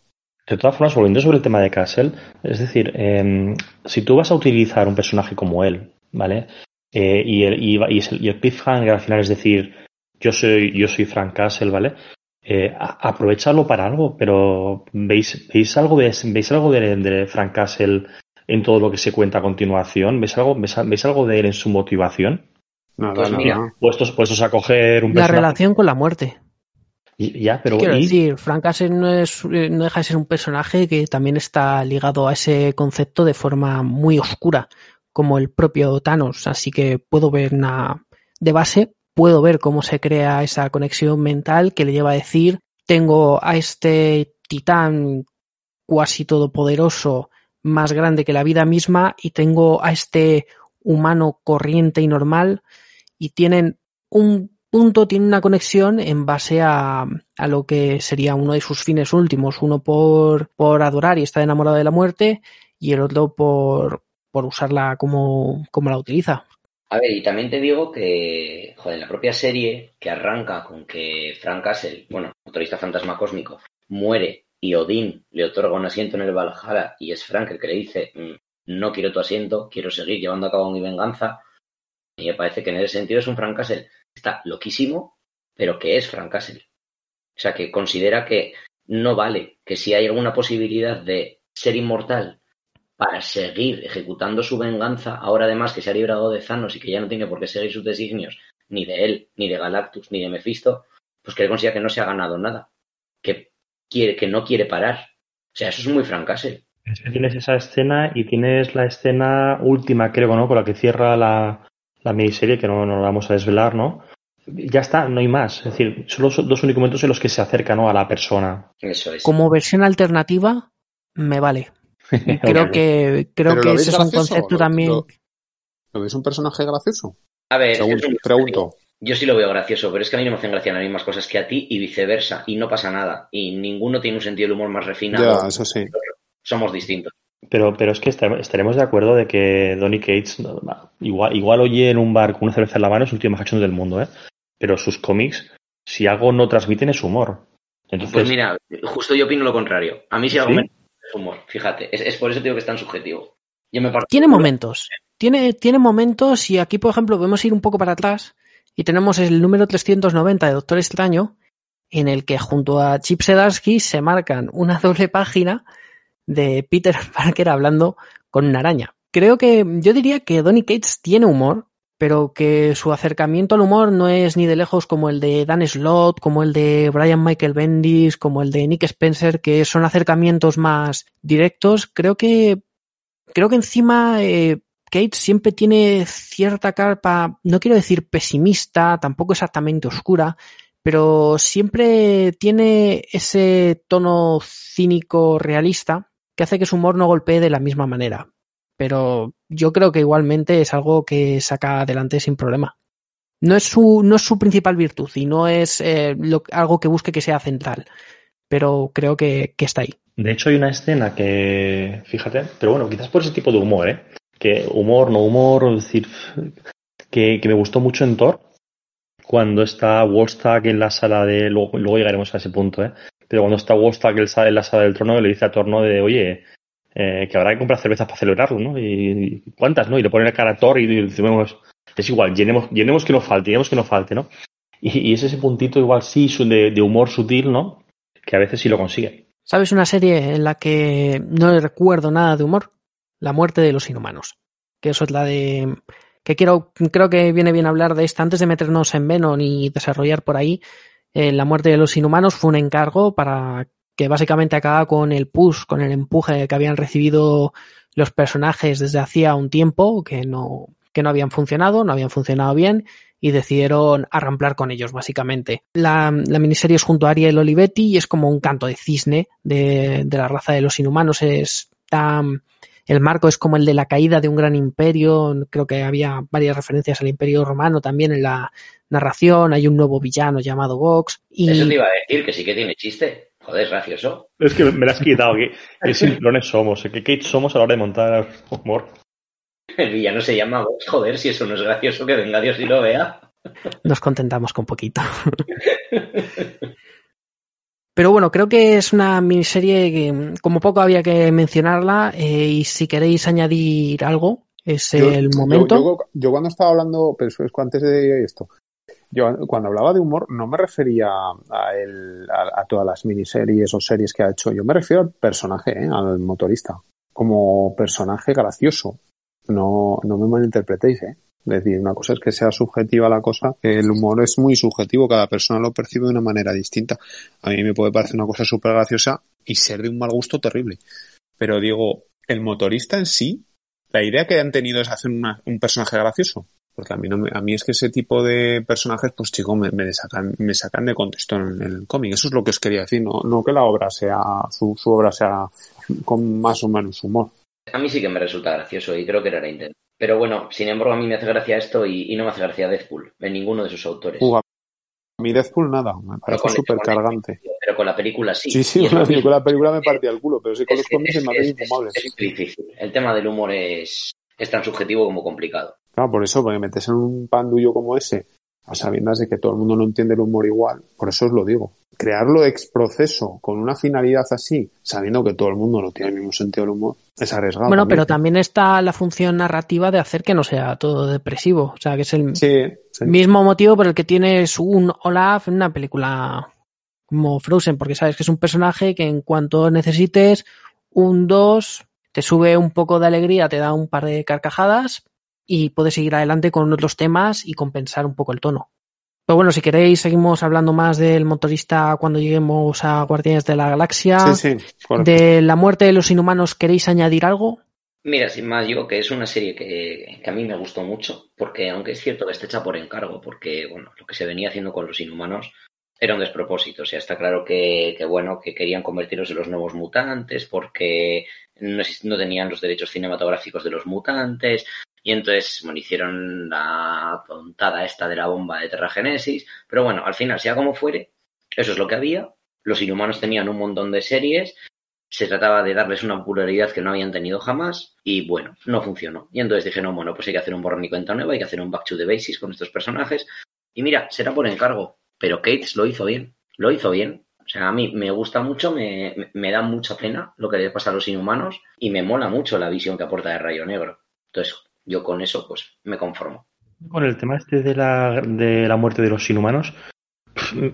[SPEAKER 2] De todas formas, volviendo sobre el tema de Castle, es decir, eh, si tú vas a utilizar un personaje como él, ¿vale? Eh, y, el, y, el, y el cliffhanger al final es decir, yo soy, yo soy Frank Castle, ¿vale? Eh, a- para algo, pero ¿veis, veis algo de, veis algo de, de Frank Castle en todo lo que se cuenta a continuación? ¿Veis algo, veis, veis algo de él en su motivación?
[SPEAKER 4] Nada,
[SPEAKER 3] Pues
[SPEAKER 4] nada.
[SPEAKER 3] mira,
[SPEAKER 2] Puestos, puestos a coger un
[SPEAKER 1] la
[SPEAKER 2] personaje.
[SPEAKER 1] relación con la muerte.
[SPEAKER 2] Y- Ya, pero
[SPEAKER 1] Quiero
[SPEAKER 2] y-
[SPEAKER 1] decir, Frank Castle no, es, eh, no deja de ser un personaje que también está ligado a ese concepto de forma muy oscura, como el propio Thanos. Así que puedo ver una, de base, puedo ver cómo se crea esa conexión mental que le lleva a decir, tengo a este titán cuasi todopoderoso, más grande que la vida misma, y tengo a este humano corriente y normal, y tienen un punto, tienen una conexión en base a, a lo que sería uno de sus fines últimos, uno por, por adorar y estar enamorado de la muerte, y el otro por, por usarla como, como la utiliza.
[SPEAKER 3] A ver, y también te digo que, joder, la propia serie que arranca con que Frank Castle, bueno, motorista fantasma cósmico, muere y Odín le otorga un asiento en el Valhalla y es Frank el que le dice, "Mm, no quiero tu asiento, quiero seguir llevando a cabo mi venganza. Y me parece que en ese sentido es un Frank Castle está loquísimo, pero que es Frank Castle. O sea, que considera que no vale, que si hay alguna posibilidad de ser inmortal para seguir ejecutando su venganza, ahora además que se ha librado de Thanos y que ya no tiene por qué seguir sus designios, ni de él, ni de Galactus, ni de Mephisto, pues que él considera que no se ha ganado nada, que quiere, que no quiere parar. O sea, eso es muy Frank Castle.
[SPEAKER 2] Es que tienes esa escena y tienes la escena última, creo, ¿no? Con la que cierra la, la miniserie, que no, no la vamos a desvelar, ¿no? Ya está, no hay más. Es decir, son los dos únicos momentos en los que se acerca, ¿no? A la persona.
[SPEAKER 3] Eso es.
[SPEAKER 1] Como versión alternativa, me vale. Creo que, creo que
[SPEAKER 4] ¿lo veis
[SPEAKER 1] ese es un concepto
[SPEAKER 4] ¿Lo-
[SPEAKER 1] también.
[SPEAKER 4] lo- ¿Lo ves un personaje gracioso?
[SPEAKER 3] A ver,
[SPEAKER 4] Pregunto.
[SPEAKER 3] un-
[SPEAKER 4] pregunto.
[SPEAKER 3] yo sí lo veo gracioso, pero es que a mí no me hacen gracia las mismas cosas que a ti y viceversa, y no pasa nada. Y ninguno tiene un sentido del humor más refinado.
[SPEAKER 4] Ya, eso sí.
[SPEAKER 3] Somos distintos.
[SPEAKER 2] Pero, pero es que estar- estaremos de acuerdo de que Donny Cates igual, igual oye en un bar con una cerveza en la mano es el tío más cachondo del mundo, ¿eh? Pero sus cómics, si algo no transmiten es humor. Entonces,
[SPEAKER 3] Pues mira, justo yo opino lo contrario. A mí sí algo
[SPEAKER 2] ¿Sí?
[SPEAKER 3] me humor, fíjate. Es, es por eso digo que es tan subjetivo. Yo me parto-
[SPEAKER 1] Tiene momentos. Tiene, tiene momentos y aquí, por ejemplo, podemos ir un poco para atrás y tenemos el número 390 de Doctor Extraño en el que junto a Chip Sedarsky se marcan una doble página de Peter Parker hablando con una araña. Creo que yo diría que Donny Cates tiene humor, pero que su acercamiento al humor no es ni de lejos como el de Dan Slott, como el de Brian Michael Bendis, como el de Nick Spencer, que son acercamientos más directos. Creo que creo que encima eh, Kate siempre tiene cierta carpa, no quiero decir pesimista, tampoco exactamente oscura, pero siempre tiene ese tono cínico realista que hace que su humor no golpee de la misma manera. Pero yo creo que igualmente es algo que saca adelante sin problema. No es su, no es su principal virtud y no es eh, lo- algo que busque que sea central, pero creo que, está ahí.
[SPEAKER 2] de hecho hay una escena que, fíjate, pero bueno, quizás por ese tipo de humor, ¿eh? Que humor, no humor, es decir, que, que me gustó mucho en Thor, cuando está Wolfstag en la sala de, luego, luego llegaremos a ese punto, ¿eh? Pero cuando está sa- en la sala del trono, le dice a Thor, ¿no? De, oye, eh, que habrá que comprar cervezas para celebrarlo, ¿no? Y, y ¿cuántas, no? Y le pone la cara a Thor y decimos, es igual, llenemos, llenemos que no falte, llenemos que no falte, ¿no? Y, y es ese puntito igual sí de, de humor sutil, ¿no? Que a veces sí lo consigue.
[SPEAKER 1] ¿Sabes una serie en la que no le recuerdo nada de humor? La muerte de los inhumanos. Que eso es la de que quiero, creo que viene bien hablar de esta antes de meternos en Venom y desarrollar por ahí. Eh, la muerte de los inhumanos fue un encargo para que básicamente acaba con el push, con el empuje que habían recibido los personajes desde hacía un tiempo, que no, que no habían funcionado, no habían funcionado bien, y decidieron arramplar con ellos, básicamente. La, miniserie es junto a Ariel Olivetti y es como un canto de cisne de, de la raza de los inhumanos. Es tan, el marco es como el de la caída de un gran imperio. Creo que había varias referencias al imperio romano también en la narración. Hay un nuevo villano llamado Vox. Y...
[SPEAKER 3] Eso te iba a decir, que sí que tiene chiste. Joder, gracioso.
[SPEAKER 2] Es que me lo has quitado. Que, que simplones somos. Que Kate somos a la hora de montar humor.
[SPEAKER 3] El villano se llama Vox. Joder, si eso no es gracioso, que venga Dios y lo vea.
[SPEAKER 1] Nos contentamos con poquito. Pero bueno, creo que es una miniserie que como poco había que mencionarla eh, y si queréis añadir algo es
[SPEAKER 4] Yo-
[SPEAKER 1] el momento.
[SPEAKER 4] Yo, yo cuando estaba hablando, pero es antes de esto, yo cuando hablaba de humor no me refería a, el, a, a todas las miniseries o series que ha hecho, yo me refiero al personaje, ¿eh? al motorista, como personaje gracioso. No, no me malinterpretéis, ¿eh? Es decir, una cosa es que sea subjetiva la cosa, el humor es muy subjetivo, cada persona lo percibe de una manera distinta. A mí me puede parecer una cosa súper graciosa y ser de un mal gusto terrible. Pero digo, el motorista en sí, la idea que han tenido es hacer un personaje gracioso. Porque a mí, no me- a mí es que ese tipo de personajes, pues chico, me, me sacan, me sacan de contexto en el cómic. Eso es lo que os quería decir, no, no que la obra sea, su, su obra sea con más o menos humor.
[SPEAKER 3] A mí sí que me resulta gracioso y creo que era la intención. Pero bueno, sin embargo, a mí me hace gracia esto y, y no me hace gracia Deadpool, en ninguno de sus autores.
[SPEAKER 4] A mí Deadpool nada, me parece súper cargante.
[SPEAKER 3] Pero con la película sí.
[SPEAKER 4] Sí, sí,
[SPEAKER 3] es
[SPEAKER 4] con la película me partía el culo, pero sí con
[SPEAKER 3] Es
[SPEAKER 4] los cómics
[SPEAKER 3] es-
[SPEAKER 4] me
[SPEAKER 3] es- es-
[SPEAKER 4] infumables.
[SPEAKER 3] es muy difícil. El tema del humor es, es tan subjetivo como complicado.
[SPEAKER 4] Claro, por eso, porque metes en un pandullo como ese, a sabiendas de que todo el mundo no entiende el humor igual, por eso os lo digo. Crearlo ex proceso con una finalidad así, sabiendo que todo el mundo no tiene el mismo sentido del humor, es arriesgado.
[SPEAKER 1] Bueno,
[SPEAKER 4] también.
[SPEAKER 1] pero también está la función narrativa de hacer que no sea todo depresivo. O sea, que es el
[SPEAKER 4] Sí, sí.
[SPEAKER 1] mismo motivo por el que tienes un Olaf en una película como Frozen, porque sabes que es un personaje que en cuanto necesites un 2, te sube un poco de alegría, te da un par de carcajadas y puedes seguir adelante con otros temas y compensar un poco el tono. Pero bueno, si queréis, seguimos hablando más del motorista cuando lleguemos a Guardianes de la Galaxia.
[SPEAKER 4] Sí, sí.
[SPEAKER 1] De la muerte de los inhumanos, ¿queréis añadir algo?
[SPEAKER 3] Mira, sin más, digo que es una serie que, que a mí me gustó mucho, porque aunque es cierto que está hecha por encargo, porque bueno, lo que se venía haciendo con los inhumanos era un despropósito. O sea, está claro que, que bueno, que querían convertirlos en los nuevos mutantes, porque no tenían los derechos cinematográficos de los mutantes, y entonces, bueno, hicieron la tontada esta de la bomba de terragenesis, pero bueno, al final, sea como fuere, eso es lo que había. Los inhumanos tenían un montón de series, se trataba de darles una popularidad que no habían tenido jamás y bueno, no funcionó. Y entonces dije, no, bueno, pues hay que hacer un borrón y cuenta nueva, hay que hacer un back to the basics con estos personajes. Y mira, será por encargo, pero Cates lo hizo bien, lo hizo bien. O sea, a mí me gusta mucho, me- me da mucha pena lo que le pasa a los inhumanos y me mola mucho la visión que aporta de Rayo Negro. Entonces, yo con eso, pues, me conformo.
[SPEAKER 2] Con el tema este de la, de la muerte de los inhumanos,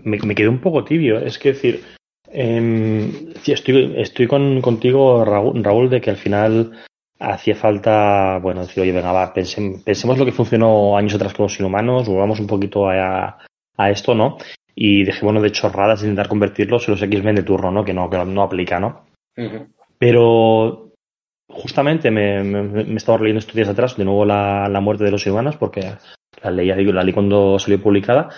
[SPEAKER 2] me, me quedé un poco tibio. Es que decir, em, sí, estoy, estoy con, contigo, Raúl, Raúl, de que al final hacía falta, bueno, decir, oye, venga, va, pensem- pensemos lo que funcionó años atrás con los inhumanos, volvamos un poquito a, a esto, ¿no? Y dejémonos de chorradas intentar convertirlos en los X-Men de turno, ¿no? Que no, que no aplica, ¿no? Pero justamente me, me, me he estado leyendo estos atrás de nuevo la, la muerte de los inhumanos porque la leí, la leí cuando salió publicada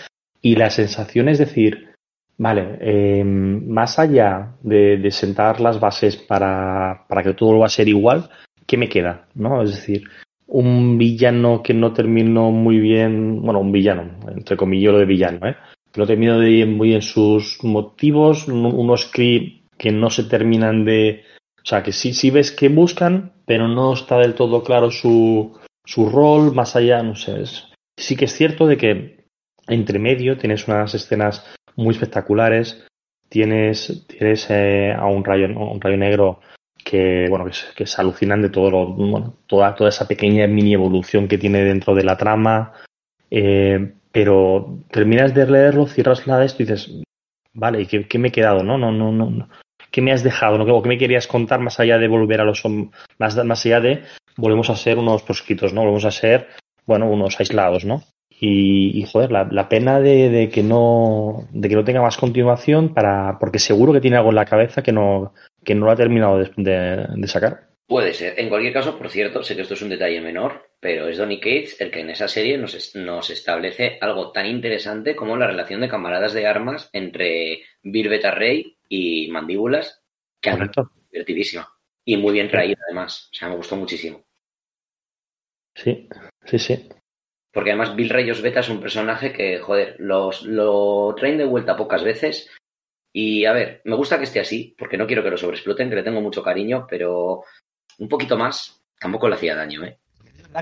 [SPEAKER 2] y la sensación es decir, vale, eh, más allá de, de sentar las bases para, para que todo vuelva a ser igual, ¿qué me queda? ¿no? Es decir, un villano que no terminó muy bien, bueno, un villano, entre comillas lo de villano, ¿eh? que no terminó muy bien sus motivos, un- unos que no se terminan de, o sea, que sí, sí ves que buscan, pero no está del todo claro su, su rol, más allá, no sé. es- sí que es cierto de que entre medio tienes unas escenas muy espectaculares, tienes, tienes eh, a un rayo, un rayo negro que, bueno, que es, que es todo lo, bueno, toda, toda esa pequeña mini evolución que tiene dentro de la trama. eh, pero terminas de leerlo, cierras la de esto y dices, vale, ¿y qué, qué me he quedado? No, no, no, no. ¿Qué me has dejado? ¿no? ¿O ¿Qué me querías contar más allá de volver a los más, más allá de volvemos a ser unos proscritos, ¿no? Volvemos a ser bueno, unos aislados, ¿no? Y, joder, la, pena de, que no, de que no tenga más continuación para, porque seguro que tiene algo en la cabeza que no, que no lo ha terminado de, sacar.
[SPEAKER 3] Puede ser. En cualquier caso, por cierto, sé que esto es un detalle menor, pero es Donny Cates el que en esa serie nos, nos establece algo tan interesante como la relación de camaradas de armas entre Bill Beta Ray y Mandíbulas, que es divertidísima. Y muy bien traída, además. O sea, me gustó muchísimo.
[SPEAKER 2] Sí, sí, sí.
[SPEAKER 3] Porque además Bill Rayos Beta es un personaje que, joder, los, lo traen de vuelta pocas veces. Y a ver, me gusta que esté así, porque no quiero que lo sobreexploten, que le tengo mucho cariño, pero un poquito más tampoco le hacía daño, ¿eh?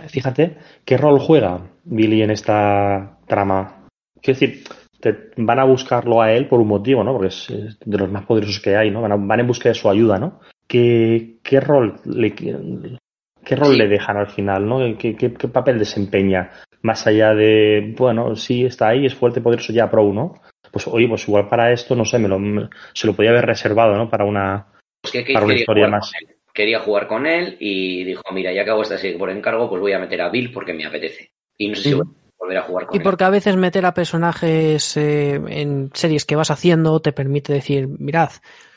[SPEAKER 2] Fíjate qué rol juega Billy en esta trama. Quiero decir, te van a buscarlo a él por un motivo, ¿no? Porque es de los más poderosos que hay, ¿no? Van, a, van en busca de su ayuda, ¿no? ¿Qué, qué rol le, qué rol sí. le dejan al final, ¿no? ¿Qué, ¿Qué, qué, papel desempeña? Más allá de, bueno, sí, está ahí, es fuerte, poderoso, ya pro, ¿no? Pues oye, pues igual para esto, no sé, me lo, me, se lo podía haber reservado, ¿no? Para una,
[SPEAKER 3] pues que,
[SPEAKER 2] para una historia más.
[SPEAKER 3] Quería jugar con él y dijo, mira, ya que hago esta serie por encargo, pues voy a meter a Bill porque me apetece. Y no sé si volver a jugar con
[SPEAKER 1] y
[SPEAKER 3] él.
[SPEAKER 1] Porque a veces meter a personajes eh, en series que vas haciendo te permite decir, mirad,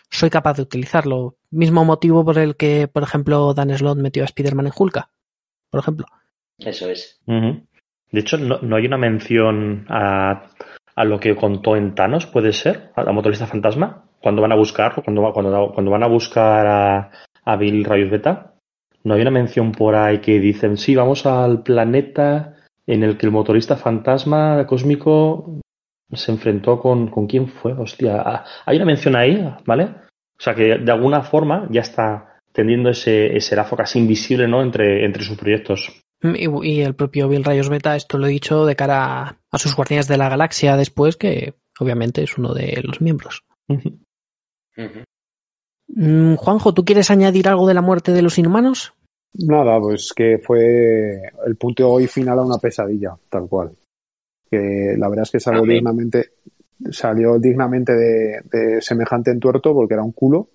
[SPEAKER 1] soy capaz de utilizarlo. Mismo motivo por el que, por ejemplo, Dan Slott metió a Spider-Man en Hulka, por ejemplo.
[SPEAKER 3] Eso es.
[SPEAKER 2] Uh -huh. De hecho, no, no, hay una mención a, a, lo que contó en Thanos, puede ser, a la motorista fantasma, cuando van a buscarlo, cuando, cuando, cuando van a buscar a, a Bill Rayos Beta. No hay una mención por ahí que dicen, sí, vamos al planeta en el que el motorista fantasma cósmico se enfrentó con, con quién fue, hostia. Hay una mención ahí, ¿vale? O sea que de alguna forma ya está tendiendo ese, ese lazo casi invisible, ¿no? Entre, entre sus proyectos.
[SPEAKER 1] Y, y, el propio Bill Rayos Beta, esto lo he dicho de cara a sus guardianes de la galaxia después, que obviamente es uno de los miembros.
[SPEAKER 2] Uh -huh.
[SPEAKER 3] Uh -huh.
[SPEAKER 1] Mm, Juanjo, ¿tú quieres añadir algo de la muerte de los inhumanos?
[SPEAKER 4] Nada, pues que fue el punto hoy final a una pesadilla, tal cual. Que la verdad es que salió Amén. dignamente, salió dignamente de, de, semejante entuerto porque era un culo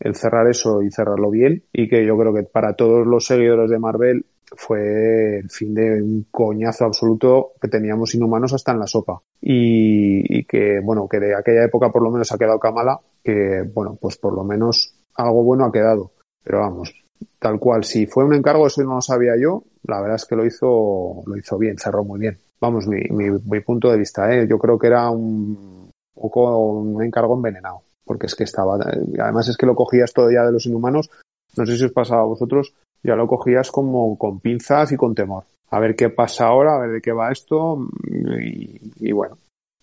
[SPEAKER 4] el cerrar eso y cerrarlo bien y que yo creo que para todos los seguidores de Marvel fue el fin de un coñazo absoluto que teníamos inhumanos hasta en la sopa y, y que bueno que de aquella época por lo menos ha quedado Kamala que bueno pues por lo menos algo bueno ha quedado pero vamos tal cual. Si fue un encargo eso no lo sabía yo la verdad es que lo hizo lo hizo bien cerró muy bien. Vamos mi, mi, mi punto de vista ¿eh? yo creo que era un poco un encargo envenenado porque es que estaba además es que lo cogías todo ya de los inhumanos. No sé si os pasaba a vosotros ya lo cogías como con pinzas y con temor. A ver qué pasa ahora a ver de qué va esto y, y bueno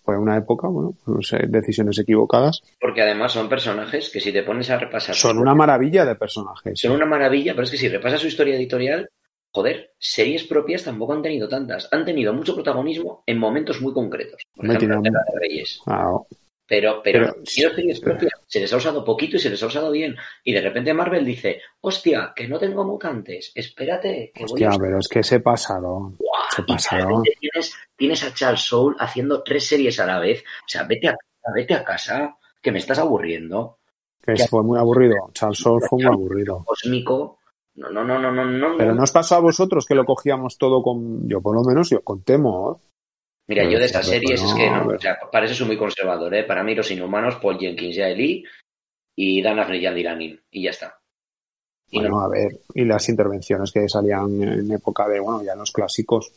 [SPEAKER 4] fue una época, bueno, no sé, decisiones equivocadas.
[SPEAKER 3] Porque además son personajes que si te pones a repasar...
[SPEAKER 4] Son una maravilla de personajes.
[SPEAKER 3] Son una maravilla, pero es que si repasas su historia editorial, joder, series propias tampoco han tenido tantas. Han tenido mucho protagonismo en momentos muy concretos. Por
[SPEAKER 4] Me
[SPEAKER 3] ejemplo,
[SPEAKER 4] tiene...
[SPEAKER 3] la de Reyes.
[SPEAKER 4] Ah,
[SPEAKER 3] pero, pero, pero series propias se les ha usado poquito y se les ha usado bien. Y de repente Marvel dice, hostia, que no tengo mutantes, espérate. Que
[SPEAKER 4] hostia,
[SPEAKER 3] voy a...
[SPEAKER 4] pero es que se pasaron.
[SPEAKER 3] Wow,
[SPEAKER 4] se pasaron.
[SPEAKER 3] Tienes, tienes a Charles Soule haciendo tres series a la vez. O sea, vete a, vete a casa, que me estás aburriendo.
[SPEAKER 4] Que, fue muy aburrido. Charles Soule fue muy aburrido.
[SPEAKER 3] Cósmico. No, no, no, no, no, no.
[SPEAKER 4] Pero no os pasó a vosotros que lo cogíamos todo con, yo por lo menos, yo con temor.
[SPEAKER 3] Mira, yo de estas series no, es que no, o sea, para eso soy muy conservador, ¿eh? Para mí los inhumanos, Paul Jenkins, ya Lee y Dan Afri y y ya está.
[SPEAKER 4] Y bueno, no... a ver, y las intervenciones que salían en época de, bueno, ya los clásicos.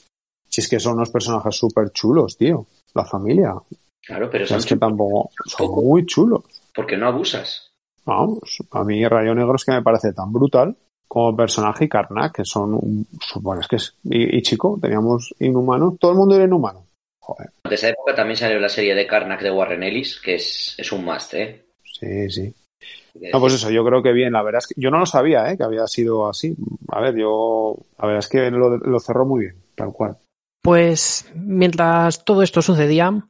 [SPEAKER 4] Si es que son unos personajes súper chulos, tío. La familia.
[SPEAKER 3] Claro, pero
[SPEAKER 4] son es que tampoco son muy chulos.
[SPEAKER 3] Porque no abusas.
[SPEAKER 4] Vamos, a mí Rayo Negro es que me parece tan brutal como personaje y Karnak, que son, bueno, es que es, y, y chico, teníamos inhumanos, todo el mundo era inhumano. Joder.
[SPEAKER 3] De esa época también salió la serie de Karnak de Warren Ellis, que es, es un must, ¿eh?
[SPEAKER 4] Sí, sí. No, pues eso, yo creo que bien, la verdad es que yo no lo sabía, ¿eh? Que había sido así. A ver, yo, la verdad es que lo, lo cerró muy bien, tal cual.
[SPEAKER 1] Pues mientras todo esto sucedía,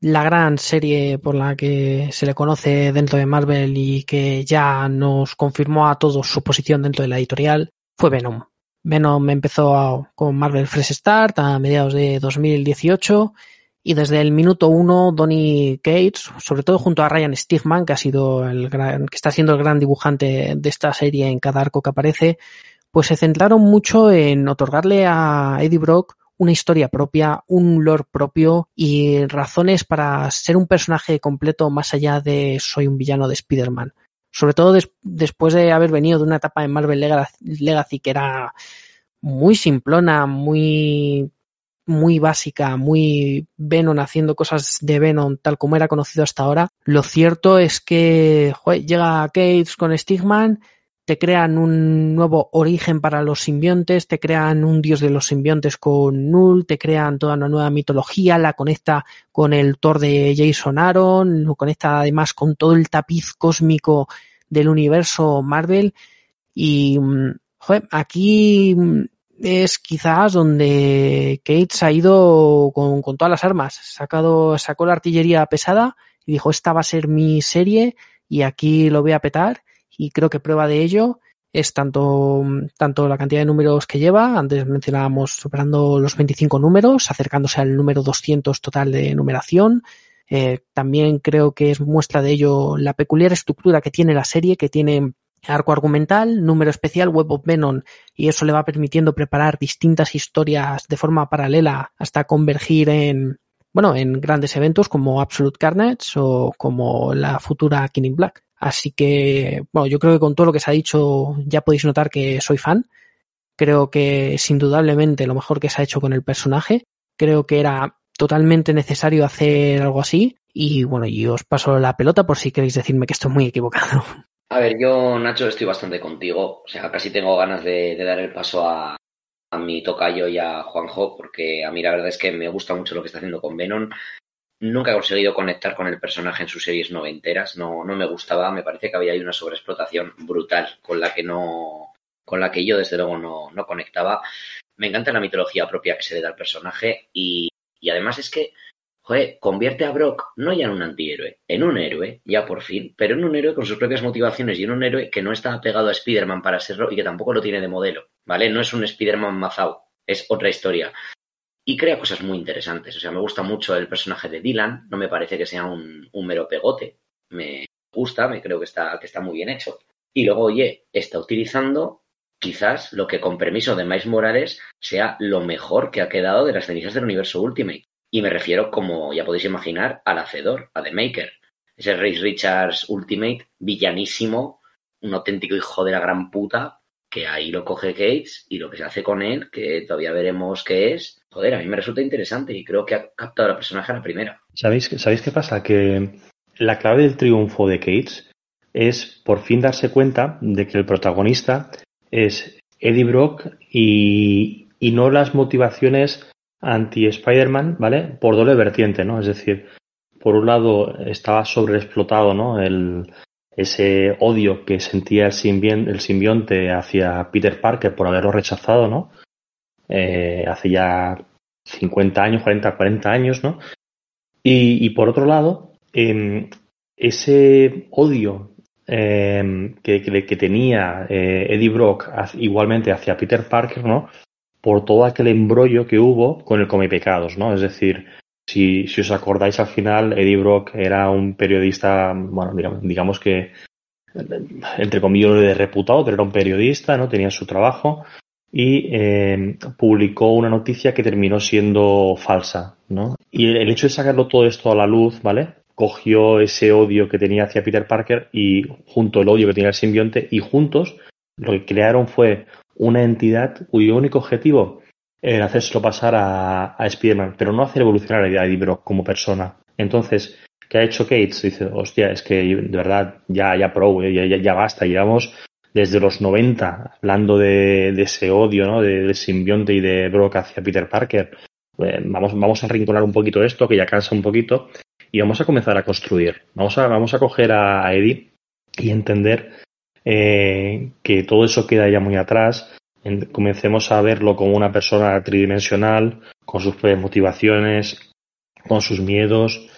[SPEAKER 1] la gran serie por la que se le conoce dentro de Marvel y que ya nos confirmó a todos su posición dentro de la editorial fue Venom. Venom empezó con Marvel Fresh Start a mediados de 2018 y desde el minuto uno Donny Cates, sobre todo junto a Ryan Stigman, que ha sido el gran, que está siendo el gran dibujante de esta serie en cada arco que aparece, pues se centraron mucho en otorgarle a Eddie Brock una historia propia, un lore propio y razones para ser un personaje completo más allá de soy un villano de Spider-Man. Sobre todo des después de haber venido de una etapa en Marvel Legacy que era muy simplona, muy muy básica, muy Venom haciendo cosas de Venom tal como era conocido hasta ahora. Lo cierto es que joder, llega Cates con Stigman te crean un nuevo origen para los simbiontes, te crean un dios de los simbiontes con Null, te crean toda una nueva mitología, la conecta con el Thor de Jason Aaron, lo conecta además con todo el tapiz cósmico del universo Marvel. Y mm, aquí es quizás donde Kate ha ido con, con todas las armas, sacado, sacó la artillería pesada y dijo esta va a ser mi serie y aquí lo voy a petar y creo que prueba de ello es tanto, tanto la cantidad de números que lleva, antes mencionábamos superando los 25 números, acercándose al número 200 total de numeración. Eh, también creo que es muestra de ello la peculiar estructura que tiene la serie, que tiene arco argumental, número especial, Web of Venom, y eso le va permitiendo preparar distintas historias de forma paralela hasta convergir en, bueno, en grandes eventos como Absolute Carnage o como la futura King in Black. Así que, bueno, yo creo que con todo lo que se ha dicho ya podéis notar que soy fan. Creo que es indudablemente lo mejor que se ha hecho con el personaje. Creo que era totalmente necesario hacer algo así. Y bueno, yo os paso la pelota por si queréis decirme que estoy muy equivocado.
[SPEAKER 3] A ver, yo, Nacho, estoy bastante contigo. O sea, casi tengo ganas de, de dar el paso a, a mi tocayo y a Juanjo, porque a mí la verdad es que me gusta mucho lo que está haciendo con Venom. Nunca he conseguido conectar con el personaje en sus series noventeras, no, no me gustaba, me parece que había ahí una sobreexplotación brutal con la que no, con la que yo desde luego no, no conectaba. Me encanta la mitología propia que se le da al personaje y, y además es que, joder, convierte a Brock no ya en un antihéroe, en un héroe, ya por fin, pero en un héroe con sus propias motivaciones y en un héroe que no está pegado a Spider-Man para serlo y que tampoco lo tiene de modelo, ¿vale? No es un Spider-Man mazao, es otra historia y crea cosas muy interesantes. O sea, me gusta mucho el personaje de Dylan, no me parece que sea un, mero pegote, me gusta, me creo que está, que está muy bien hecho. Y luego, oye, está utilizando quizás lo que con permiso de Miles Morales sea lo mejor que ha quedado de las cenizas del universo Ultimate. Y me refiero, como ya podéis imaginar, al Hacedor, a The Maker. Ese Ray Richards Ultimate, villanísimo, un auténtico hijo de la gran puta, que ahí lo coge Gates y lo que se hace con él, que todavía veremos qué es, joder, a mí me resulta interesante y creo que ha captado a la personaje a la primera.
[SPEAKER 2] ¿Sabéis, ¿Sabéis qué pasa? Que la clave del triunfo de Gates es por fin darse cuenta de que el protagonista es Eddie Brock y, no las motivaciones anti-Spider-Man, ¿vale? Por doble vertiente, ¿no? Es decir, por un lado estaba sobreexplotado, ¿no? El, ese odio que sentía el simbionte hacia Peter Parker por haberlo rechazado, ¿no? Eh, hace ya 50 años, 40, 40 años, ¿no? Y, por otro lado, ese odio que, que, que, tenía eh, Eddie Brock igualmente hacia Peter Parker, ¿no? Por todo aquel embrollo que hubo con el Come Pecados, ¿no? Es decir, si, si os acordáis al final, Eddie Brock era un periodista, bueno, digamos, digamos que entre comillas de reputado, pero era un periodista, ¿no? Tenía su trabajo y eh, publicó una noticia que terminó siendo falsa, ¿no? Y el hecho de sacarlo todo esto a la luz, ¿vale? Cogió ese odio que tenía hacia Peter Parker y junto el odio que tenía el simbionte y juntos lo que crearon fue una entidad cuyo único objetivo en hacérselo pasar a, a Spider-Man, pero no hacer evolucionar a Eddie Brock como persona. Entonces, ¿qué ha hecho Cates? Dice, hostia, es que de verdad ya, ya pro, ya, ya, ya basta, llevamos desde los 90 hablando de, ese odio, ¿no? De, de, simbionte y de Brock hacia Peter Parker. Eh, vamos, vamos a rinconar un poquito esto, que ya cansa un poquito, y vamos a comenzar a construir. Vamos a, vamos a coger a, a Eddie y entender eh, que todo eso queda ya muy atrás, comencemos a verlo como una persona tridimensional, con sus motivaciones, con sus miedos,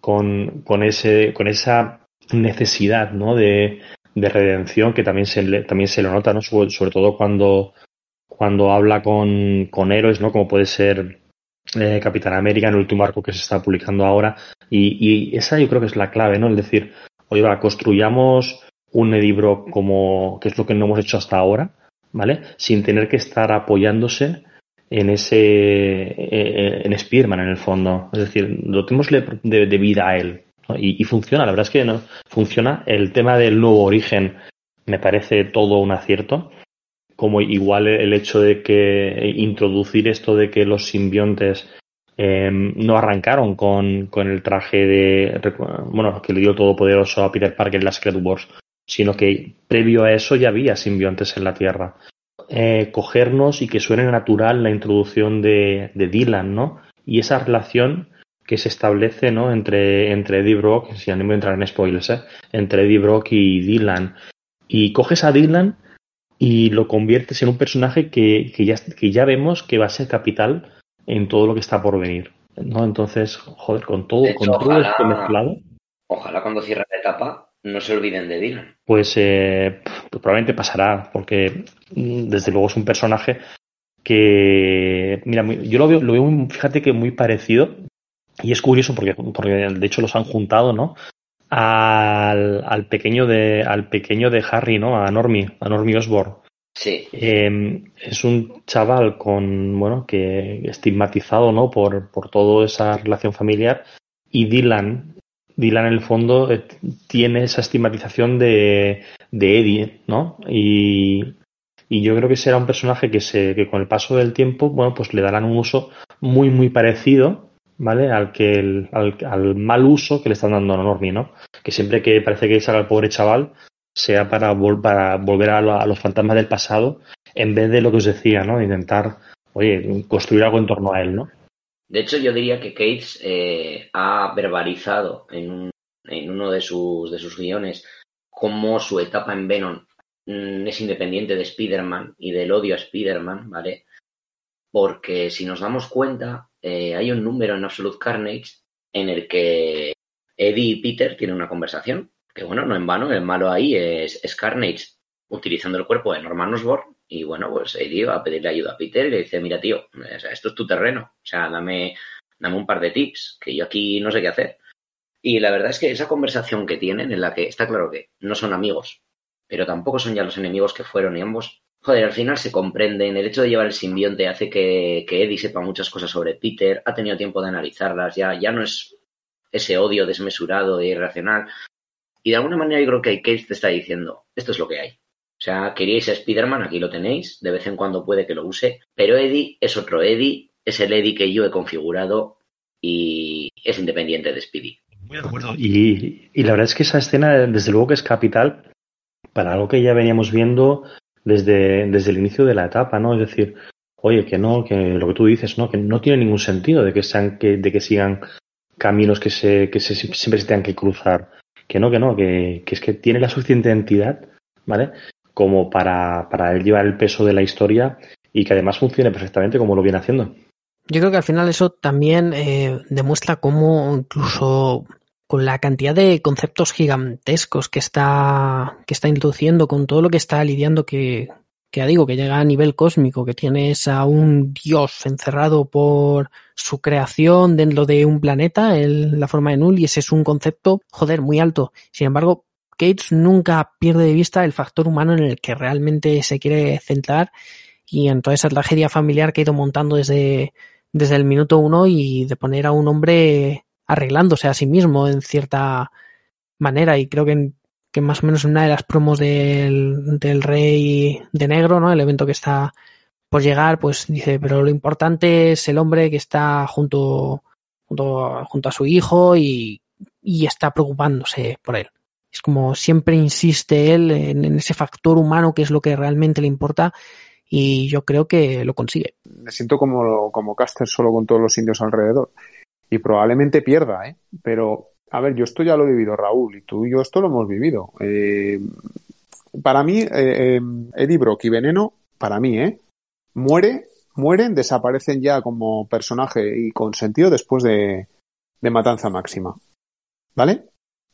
[SPEAKER 2] con, con, ese, con esa necesidad ¿no? de, de redención que también se le, también se lo nota, ¿no? sobre, sobre todo cuando, cuando habla con, con héroes, ¿no? como puede ser eh, Capitán América en el último arco que se está publicando ahora. Y, y esa yo creo que es la clave, ¿no? Es decir, oye, va, construyamos un Brock como, que es lo que no hemos hecho hasta ahora, ¿vale? Sin tener que estar apoyándose en ese eh, en Spearman en el fondo. Es decir, dotémosle de, de vida a él. Y, y, funciona, la verdad es que no, funciona. El tema del nuevo origen me parece todo un acierto. Como igual el hecho de que introducir esto de que los simbiontes eh, no arrancaron con, con, el traje de. Bueno, que le dio todopoderoso a Peter Parker en las Secret Wars, sino que previo a eso ya había simbiontes en la Tierra. Eh, cogernos y que suene natural la introducción de, de Dylan, ¿no? Y esa relación que se establece ¿no? entre, entre Eddie Brock, si no me entrar en spoilers, ¿eh? entre Eddie Brock y Dylan. Y coges a Dylan y lo conviertes en un personaje que, que, ya, que ya vemos que va a ser capital en todo lo que está por venir. ¿no? Entonces, joder, con todo,
[SPEAKER 3] hecho,
[SPEAKER 2] con todo esto mezclado.
[SPEAKER 3] Ojalá cuando cierre la etapa no se olviden de Dylan.
[SPEAKER 2] Pues, eh, pues probablemente pasará, porque mm, desde luego es un personaje que, mira, yo lo veo, lo veo, fíjate que muy parecido y es curioso porque, porque de hecho los han juntado, ¿no? Al, al, pequeño de al pequeño de Harry, ¿no? A Normie, a Normie Osborn.
[SPEAKER 3] Sí.
[SPEAKER 2] Eh, es un chaval con, bueno, que estigmatizado, ¿no? Por, por toda esa relación familiar. Y Dylan, Dylan en el fondo eh, tiene esa estigmatización de, de Eddie, ¿no? Y, y yo creo que será un personaje que se, que con el paso del tiempo, bueno, pues le darán un uso muy, muy parecido ¿vale? Al que al, al, mal uso que le están dando a Normie, ¿no? Que siempre que parece que salga el pobre chaval sea para, vol para volver a, lo, a, los fantasmas del pasado en vez de lo que os decía, ¿no? Intentar, oye, construir algo en torno a él, ¿no?
[SPEAKER 3] De hecho, yo diría que Cates eh, ha verbalizado en, un, en uno de sus, de sus guiones cómo su etapa en Venom mmm, es independiente de Spider-Man y del odio a Spider-Man, ¿vale? Porque si nos damos cuenta, eh, hay un número en Absolute Carnage en el que Eddie y Peter tienen una conversación, que bueno, no en vano, el malo ahí es, Carnage utilizando el cuerpo de Norman Osborn y bueno, pues Eddie va a pedirle ayuda a Peter y le dice, mira tío, esto es tu terreno, o sea, dame, dame un par de tips, que yo aquí no sé qué hacer. Y la verdad es que esa conversación que tienen, en la que está claro que no son amigos, pero tampoco son ya los enemigos que fueron y ambos joder, al final se comprenden. El hecho de llevar el simbionte hace que, que, Eddie sepa muchas cosas sobre Peter, ha tenido tiempo de analizarlas, ya, ya no es ese odio desmesurado e irracional. Y de alguna manera yo creo que Cage te está diciendo, esto es lo que hay. O sea, queríais a Spider-Man, aquí lo tenéis, de vez en cuando puede que lo use, pero Eddie es otro Eddie, es el Eddie que yo he configurado y es independiente de Speedy.
[SPEAKER 2] Muy de acuerdo. Y, y la verdad es que esa escena, desde luego que es capital para algo que ya veníamos viendo desde, desde el inicio de la etapa, ¿no? Es decir, oye, que no, que lo que tú dices, ¿no? Que no tiene ningún sentido de que sean, que, de que sigan caminos que se, que se, siempre se tengan que cruzar. Que no, que no, que, que es que tiene la suficiente entidad, ¿vale? Como para, para él llevar el peso de la historia y que además funcione perfectamente como lo viene haciendo.
[SPEAKER 1] Yo creo que al final eso también eh, demuestra cómo incluso con la cantidad de conceptos gigantescos que está, que está introduciendo, con todo lo que está lidiando que, que ya digo, que llega a nivel cósmico, que tienes a un dios encerrado por su creación dentro de un planeta, el, la forma de Null, y ese es un concepto, joder, muy alto. Sin embargo, Gates nunca pierde de vista el factor humano en el que realmente se quiere centrar y en toda esa tragedia familiar que ha ido montando desde, desde el minuto uno y de poner a un hombre arreglándose a sí mismo en cierta manera y creo que, que más o menos una de las promos del, del Rey de Negro, ¿no? El evento que está por llegar, pues dice, pero lo importante es el hombre que está junto, junto, junto a su hijo y, y está preocupándose por él. Es como siempre insiste él en, en, ese factor humano que es lo que realmente le importa y yo creo que lo consigue.
[SPEAKER 4] Me siento como, como Caster solo con todos los indios alrededor y probablemente pierda, ¿eh? Pero, a ver, yo esto ya lo he vivido, Raúl, y tú y yo esto lo hemos vivido. Eh, para mí, eh, eh, Eddie Brock y Veneno, para mí, ¿eh? Muere, mueren, desaparecen ya como personaje y con sentido después de, de Matanza Máxima. ¿Vale?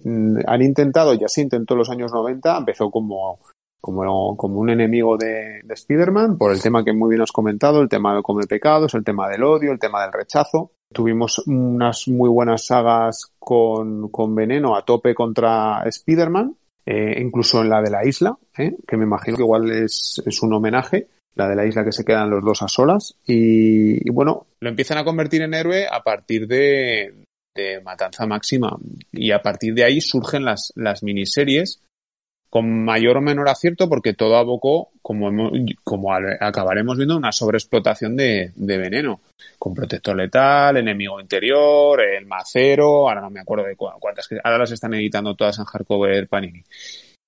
[SPEAKER 4] Mm, han intentado, ya se intentó en los años 90, empezó como, como, como un enemigo de, de Spider-Man, por el tema que muy bien has comentado, el tema del come pecados, el tema del odio, el tema del rechazo. Tuvimos unas muy buenas sagas con, con Veneno a tope contra Spider-Man. eh, incluso en la de la isla, ¿eh? que me imagino que igual es, es un homenaje, la de la isla que se quedan los dos a solas. Y, y bueno, lo empiezan a convertir en héroe a partir de, de Matanza Máxima. Y a partir de ahí surgen las, las miniseries con mayor o menor acierto porque todo abocó, como, hemos- como acabaremos viendo, una sobreexplotación de, de veneno. Con protector letal, enemigo interior, el macero, ahora no me acuerdo de cu- cuántas, ahora las están editando todas en hardcover Panini.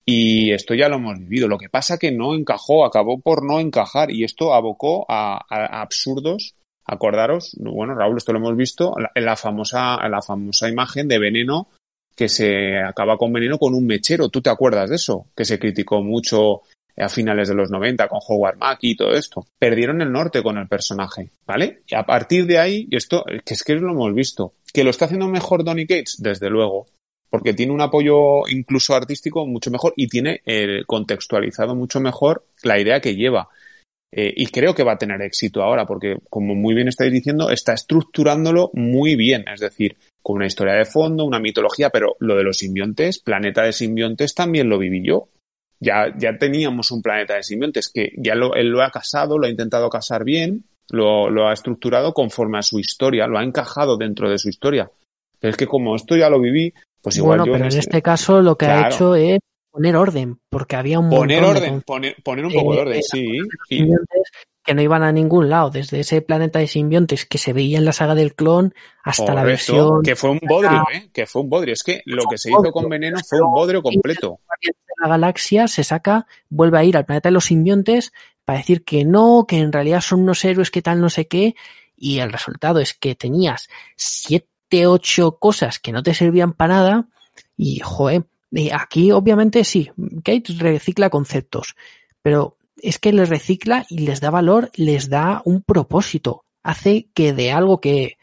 [SPEAKER 4] Y esto ya lo hemos vivido. Lo que pasa que no encajó, acabó por no encajar y esto abocó a, absurdos. Acordaros, bueno, Raúl, esto lo hemos visto en la famosa, la famosa imagen de veneno que se acaba con veneno con un mechero. ¿Tú te acuerdas de eso? Que se criticó mucho a finales de los 90 con Howard Mackey y todo esto. Perdieron el norte con el personaje, ¿vale? Y a partir de ahí, y esto, que es que lo hemos visto, que lo está haciendo mejor Donny Cates, desde luego, porque tiene un apoyo incluso artístico mucho mejor y tiene contextualizado mucho mejor la idea que lleva. Eh, y creo que va a tener éxito ahora, porque como muy bien estáis diciendo, está estructurándolo muy bien, es decir, con una historia de fondo, una mitología, pero lo de los simbiontes, Planeta de Simbiontes también lo viví yo. Ya, ya teníamos un planeta de simbiontes que ya lo, él lo ha casado, lo ha intentado casar bien, lo, lo ha estructurado conforme a su historia, lo ha encajado dentro de su historia. Pero es que como esto ya lo viví, pues igual
[SPEAKER 1] bueno,
[SPEAKER 4] yo
[SPEAKER 1] pero
[SPEAKER 4] en este-
[SPEAKER 1] este caso lo que ha hecho es poner orden, porque había un
[SPEAKER 4] poner
[SPEAKER 1] de
[SPEAKER 4] orden, poner, poner un poco de orden, sí.
[SPEAKER 1] que no iban a ningún lado, desde ese planeta de simbiontes que se veía en la saga del clon hasta la versión
[SPEAKER 4] que fue un bodrio, ¿eh? Que fue un bodrio. Es que lo que se hizo con Veneno fue un bodrio completo.
[SPEAKER 1] La galaxia se saca, vuelve a ir al planeta de los simbiontes para decir que no, que en realidad son unos héroes que tal no sé qué, y el resultado es que tenías siete, ocho cosas que no te servían para nada, y joder, aquí obviamente sí, Kate recicla conceptos, pero es que les recicla y les da valor, les da un propósito, hace que de algo que,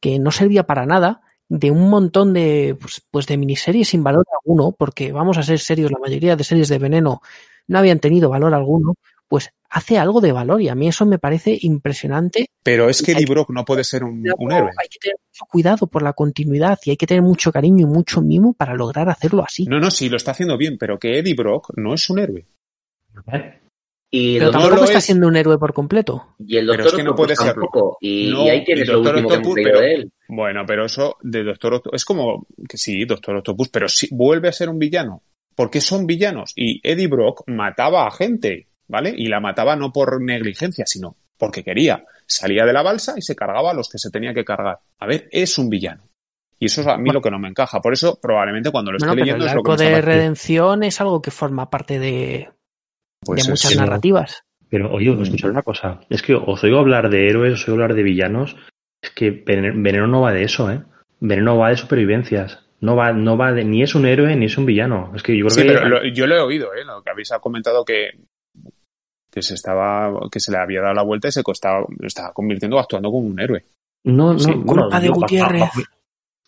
[SPEAKER 1] que no servía para nada, de un montón de, pues, pues de miniseries sin valor alguno, porque vamos a ser serios, la mayoría de series de veneno no habían tenido valor alguno, pues hace algo de valor y a mí eso me parece impresionante.
[SPEAKER 4] Pero es que Eddie Brock no puede ser un, un héroe.
[SPEAKER 1] Hay que tener mucho cuidado por la continuidad y hay que tener mucho cariño y mucho mimo para lograr hacerlo así.
[SPEAKER 4] No, no, sí, lo está haciendo bien, pero que Eddie Brock no es un héroe.
[SPEAKER 2] ¿Eh?
[SPEAKER 3] Y,
[SPEAKER 1] Pero
[SPEAKER 3] doctor-
[SPEAKER 1] tampoco está
[SPEAKER 4] es.
[SPEAKER 1] siendo un héroe por completo.
[SPEAKER 3] y el
[SPEAKER 4] Pero
[SPEAKER 3] doctor
[SPEAKER 4] es que no
[SPEAKER 3] Octopus
[SPEAKER 4] puede
[SPEAKER 3] tampoco. Y,
[SPEAKER 4] No,
[SPEAKER 3] y ahí tienes
[SPEAKER 4] y
[SPEAKER 3] lo
[SPEAKER 4] Doctor
[SPEAKER 3] último que hemos
[SPEAKER 4] Octopus, pero-
[SPEAKER 3] de él.
[SPEAKER 4] Bueno, pero eso de Doctor Octopus es como que sí, Doctor Octopus, pero sí vuelve a ser un villano. porque son villanos? Y Eddie Brock mataba a gente, ¿vale? Y la mataba no por negligencia, sino porque quería. Salía de la balsa y se cargaba a los que se tenía que cargar. A ver, es un villano. Y eso es a mí lo que no me encaja. Por eso, probablemente cuando lo esté
[SPEAKER 1] Bueno, pero
[SPEAKER 4] leyendo
[SPEAKER 1] el
[SPEAKER 4] es lo que
[SPEAKER 1] arco
[SPEAKER 4] me
[SPEAKER 1] de redención es algo que forma parte de,
[SPEAKER 4] Pues
[SPEAKER 1] de
[SPEAKER 4] es-
[SPEAKER 1] muchas
[SPEAKER 2] sí,
[SPEAKER 1] narrativas.
[SPEAKER 2] Pero oye, escuchad una cosa. Es que os oigo hablar de héroes, os oigo hablar de villanos. Es que Veneno Veneno no va de eso, ¿eh? Veneno va de supervivencias. No va, no va de, ni es un héroe ni es un villano. Es que yo creo
[SPEAKER 4] Sí,
[SPEAKER 2] que.
[SPEAKER 4] pero lo- yo lo he oído, ¿eh? Lo que habéis comentado que, que se estaba, que se le había dado la vuelta y se estaba, estaba convirtiendo, actuando como un héroe.
[SPEAKER 2] no, no,
[SPEAKER 4] sí,
[SPEAKER 2] bueno,
[SPEAKER 1] culpa de
[SPEAKER 2] bajo-
[SPEAKER 1] Gutiérrez.
[SPEAKER 2] Bajo,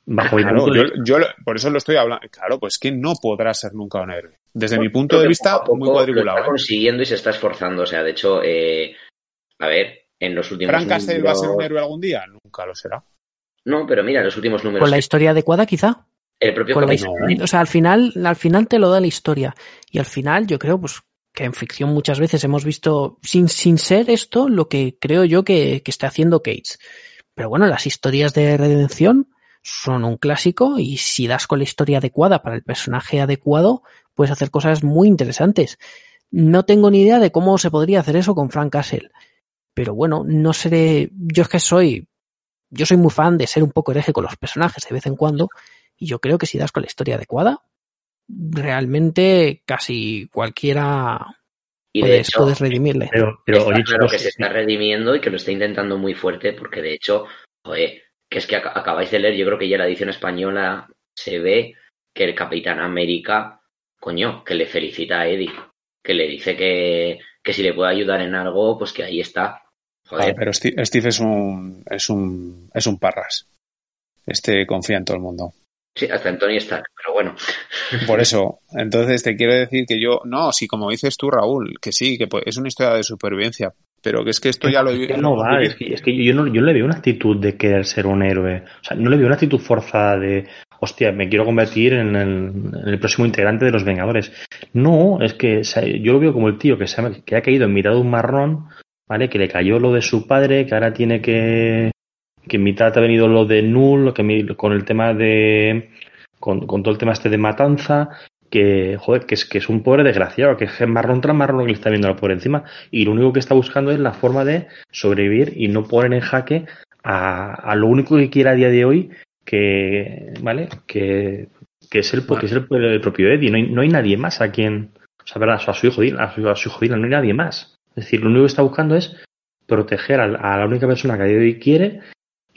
[SPEAKER 2] bajo
[SPEAKER 4] Claro, yo, yo lo- por eso lo estoy hablando. Claro, pues que no podrá ser nunca un héroe. Desde mi punto de vista,
[SPEAKER 3] poco
[SPEAKER 4] muy
[SPEAKER 3] Lo
[SPEAKER 4] cuadriculado.
[SPEAKER 3] está
[SPEAKER 4] ¿eh?
[SPEAKER 3] consiguiendo y se está esforzando. O sea, de hecho, eh, a ver, en los últimos
[SPEAKER 4] ¿Frank Castle va a ser un héroe algún día? Nunca lo será.
[SPEAKER 3] No, pero mira, en los últimos números.
[SPEAKER 1] Con la historia adecuada, quizá.
[SPEAKER 3] el propio
[SPEAKER 1] Con la o sea, al final, al final te lo da la historia. Y al final, yo creo, pues, que en ficción muchas veces hemos visto, sin, sin ser esto, lo que creo yo que, que está haciendo Cates. Pero bueno, las historias de redención son un clásico y si das con la historia adecuada para el personaje adecuado, puedes hacer cosas muy interesantes. No tengo ni idea de cómo se podría hacer eso con Frank Castle. Pero bueno, no seré, yo es que soy, yo soy muy fan de ser un poco hereje con los personajes de vez en cuando y yo creo que si das con la historia adecuada, realmente casi cualquiera
[SPEAKER 3] y de
[SPEAKER 1] puedes,
[SPEAKER 3] hecho,
[SPEAKER 1] puedes redimirle.
[SPEAKER 2] Pero, pero
[SPEAKER 3] está
[SPEAKER 2] oye,
[SPEAKER 3] claro que se está redimiendo y que lo está intentando muy fuerte, porque de hecho, joder, que es que ac- acabáis de leer, yo creo que ya la edición española se ve que el Capitán América, coño, que le felicita a Eddie, que le dice que, que si le puede ayudar en algo, pues que ahí está.
[SPEAKER 4] Pero Steve, Steve es un, es un, es un parras. Este confía en todo el mundo.
[SPEAKER 3] Sí, hasta Antonio Stark, pero bueno.
[SPEAKER 4] Por eso, entonces te quiero decir que yo, no, sí, como dices tú, Raúl, que sí, que pues, es una historia de supervivencia, pero que es que esto ya lo, lo
[SPEAKER 2] no va, es que, es que yo, no, yo le veo una actitud de querer ser un héroe. O sea, no le veo una actitud forzada de, hostia, me quiero convertir en el, próximo integrante de los Vengadores. No, es que yo lo veo como el tío que, se ha, que ha caído en mitad de un marrón, ¿vale? Que le cayó lo de su padre, que ahora tiene que. Que en mitad ha venido lo de Null, que con el tema de. Con, con todo el tema este de matanza, que, joder, que es, que es un pobre desgraciado, que es marrón tras marrón lo que le está viendo por encima, y lo único que está buscando es la forma de sobrevivir y no poner en jaque a, a lo único que quiere a día de hoy, que, ¿vale? Que, que es el, porque es el, propio Eddie, no hay, no hay nadie más a quien, o sea, a su hijo Dylan, a su, a su hijo Dylan, no hay nadie más. Es decir, lo único que está buscando es proteger a, la única persona que a día de hoy quiere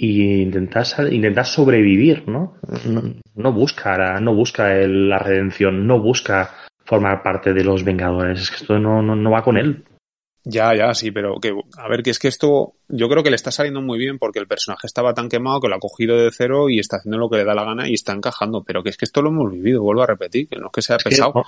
[SPEAKER 2] y intentar, intentar sobrevivir, ¿no? No, busca, no busca la redención, no busca formar parte de los Vengadores, es que esto no, no, va con él.
[SPEAKER 4] Ya, ya, sí, pero que, a ver, que es que esto, yo creo que le está saliendo muy bien porque el personaje estaba tan quemado que lo ha cogido de cero y está haciendo lo que le da la gana y está encajando, pero que es que esto lo hemos vivido, vuelvo a repetir, que no es que sea pesado.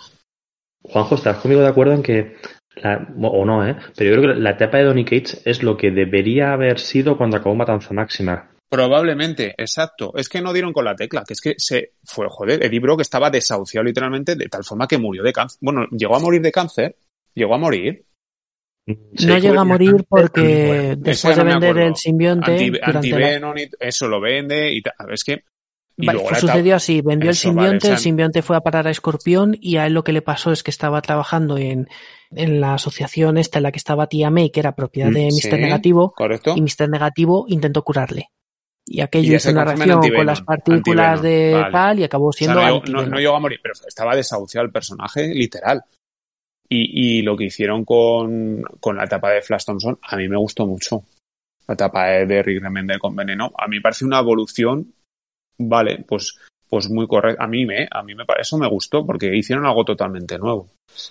[SPEAKER 2] Juanjo, ¿estás conmigo de acuerdo en que o no, ¿eh? Pero yo creo que la etapa de Donny Cates es lo que debería haber sido cuando acabó Matanza Máxima.
[SPEAKER 4] Probablemente, exacto. Es que no dieron con la tecla, que es que se fue, joder, Eddie Brock estaba desahuciado literalmente de tal forma que murió de cáncer. Bueno, llegó a morir de cáncer, llegó a morir.
[SPEAKER 1] no llega a morir porque después de vender el simbionte.
[SPEAKER 4] eso lo vende y Es que
[SPEAKER 1] pues sucedió así, vendió el simbionte, el simbionte fue a parar a Escorpión y a él lo que le pasó es que estaba trabajando en, en la asociación esta en la que estaba Tía May, que era propiedad mm, de Mr. Negativo, y Mr. Negativo intentó curarle. Y aquello hizo una reacción con las partículas de tal y acabó siendo.
[SPEAKER 4] no, no, llegó a morir, pero estaba desahuciado el personaje, literal. Y, y lo que hicieron con, con, la etapa de Flash Thompson, a mí me gustó mucho. La etapa de Rick Remender con Veneno, a mí me parece una evolución, vale, pues pues muy correcto. A mí me, a mí me eso me gustó porque hicieron algo totalmente nuevo.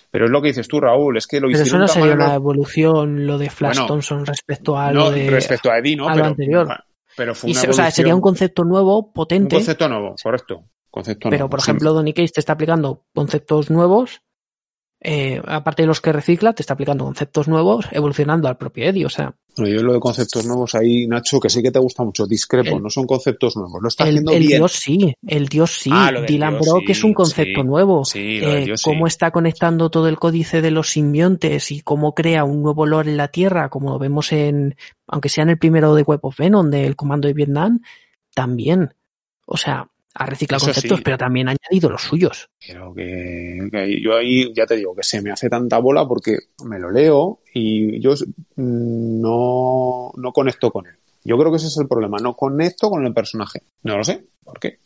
[SPEAKER 4] Pero es lo que dices tú, Raúl, es que lo
[SPEAKER 1] Pero
[SPEAKER 4] hicieron.
[SPEAKER 1] eso no sería una evolución lo de Flash Thompson respecto a lo de
[SPEAKER 4] respecto a Eddie, ¿no?
[SPEAKER 1] pero, anterior.
[SPEAKER 4] Pero fue una
[SPEAKER 1] O sea, sería un concepto nuevo, potente.
[SPEAKER 4] Un concepto nuevo, correcto. Concepto
[SPEAKER 1] pero, por ejemplo, Donny Case te está aplicando conceptos nuevos eh, aparte de los que recicla, te está aplicando conceptos nuevos, evolucionando al propio Eddie, o sea.
[SPEAKER 4] Bueno, yo lo de conceptos nuevos ahí, Nacho, que sí que te gusta mucho, discrepo, no son conceptos nuevos, lo está haciendo
[SPEAKER 1] el
[SPEAKER 4] bien.
[SPEAKER 1] Dios sí, el Dios sí, ah, Dylan Brock es un concepto nuevo.
[SPEAKER 4] Sí, eh,
[SPEAKER 1] cómo está conectando todo el códice de los simbiontes y cómo crea un nuevo lore en la Tierra, como lo vemos en, aunque sea en el primero de Web of Venom, del Comando de Vietnam, también. O sea, ha reciclado conceptos, pero también ha añadido los suyos.
[SPEAKER 4] Pero que, yo ahí ya te digo que se me hace tanta bola porque me lo leo y yo no, no conecto con él. Yo creo que ese es el problema. No conecto con el personaje. No lo sé por qué,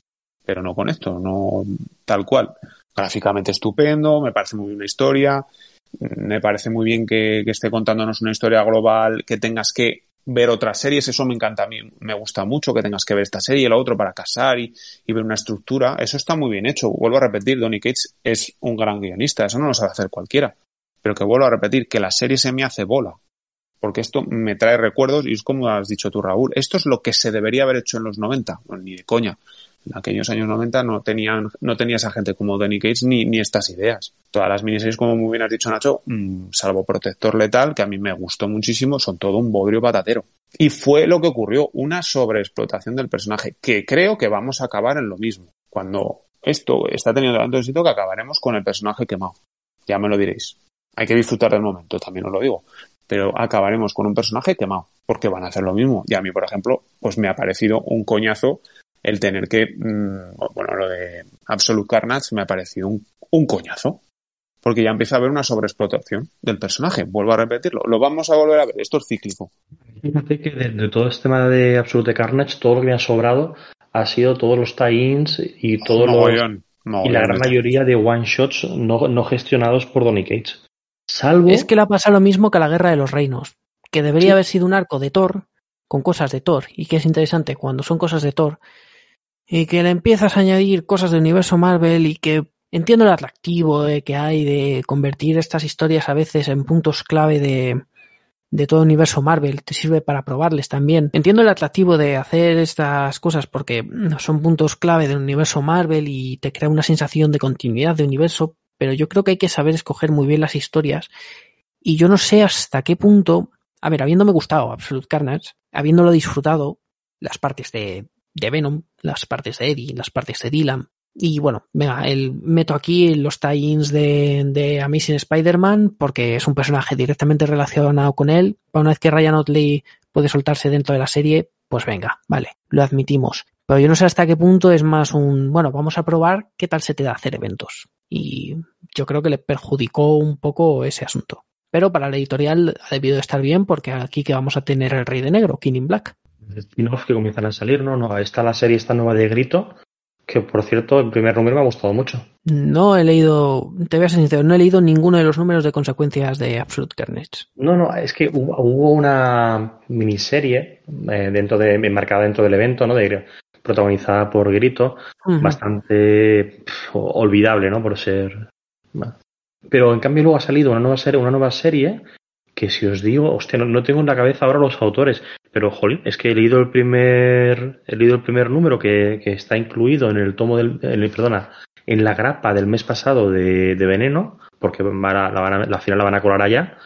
[SPEAKER 4] pero no conecto, no tal cual. Gráficamente estupendo, me parece muy bien una historia, me parece muy bien que esté contándonos una historia global, que tengas que ver otras series, eso me encanta a mí, me gusta mucho que tengas que ver esta serie y la otra para casar y, ver una estructura, eso está muy bien hecho, vuelvo a repetir, Donny Cates es un gran guionista, eso no lo sabe hacer cualquiera, pero que vuelvo a repetir, que la serie se me hace bola, porque esto me trae recuerdos y es como has dicho tú Raúl, esto es lo que se debería haber hecho en los 90, ni de coña, en aquellos años 90 no tenían, no tenía esa gente como Danny Cates ni, ni estas ideas. Todas las miniseries, como muy bien has dicho Nacho, mm, salvo Protector Letal, que a mí me gustó muchísimo, son todo un bodrio patatero. Y fue lo que ocurrió, una sobreexplotación del personaje, que creo que vamos a acabar en lo mismo. Cuando esto está teniendo tanto éxito que acabaremos con el personaje quemado. Ya me lo diréis. Hay que disfrutar del momento, también os lo digo. Pero acabaremos con un personaje quemado, porque van a hacer lo mismo. Y a mí, por ejemplo, pues me ha parecido un coñazo el tener que, mm, bueno, lo de Absolute Carnage me ha parecido un, coñazo. Porque ya empieza a haber una sobreexplotación del personaje. Vuelvo a repetirlo. Lo vamos a volver a ver. Esto es cíclico.
[SPEAKER 2] Fíjate que de, todo este tema de Absolute Carnage, todo lo que me ha sobrado ha sido todos los tie-ins y todos los. y la gran mayoría de one-shots no, gestionados por Donny Cage. Salvo.
[SPEAKER 1] Es que le ha pasado lo mismo que a la Guerra de los Reinos. Que debería haber sido un arco de Thor con cosas de Thor. Y que es interesante cuando son cosas de Thor y que le empiezas a añadir cosas del universo Marvel y que entiendo el atractivo que hay de convertir estas historias a veces en puntos clave de, de todo el universo Marvel, te sirve para probarles también. Entiendo el atractivo de hacer estas cosas porque son puntos clave del universo Marvel y te crea una sensación de continuidad de universo, pero yo creo que hay que saber escoger muy bien las historias y yo no sé hasta qué punto, a ver, habiéndome gustado Absolute Carnage, habiéndolo disfrutado, las partes de, de Venom, las partes de Eddie, las partes de Dylan. Y bueno, venga, el, meto aquí los tie-ins de, de Amazing Spider-Man porque es un personaje directamente relacionado con él. Una vez que Ryan Otley puede soltarse dentro de la serie, pues venga, vale, lo admitimos. Pero yo no sé hasta qué punto es más un, bueno, vamos a probar qué tal se te da hacer eventos. Y yo creo que le perjudicó un poco ese asunto. Pero para la editorial ha debido estar bien porque aquí que vamos a tener el Rey de Negro, King in Black.
[SPEAKER 2] Spin-off que comienzan a salir, ¿no? no está la serie esta nueva de Grito, que por cierto, el primer número me ha gustado mucho.
[SPEAKER 1] No he leído, te voy a ser sincero, no he leído ninguno de los números de consecuencias de Absolute Carnage.
[SPEAKER 2] No, no, es que hubo, hubo una miniserie eh, dentro de, enmarcada dentro del evento, ¿no? De, protagonizada por Grito, bastante olvidable, ¿no? Por ser. Pero en cambio luego ha salido una nueva serie, una nueva serie que si os digo, hostia, no, no tengo en la cabeza ahora los autores, pero jolín, es que he leído el primer, he leído el primer número que, está incluido en el tomo del, perdona, en la grapa del mes pasado de, de Veneno, porque la, van a- la final la van a colar allá,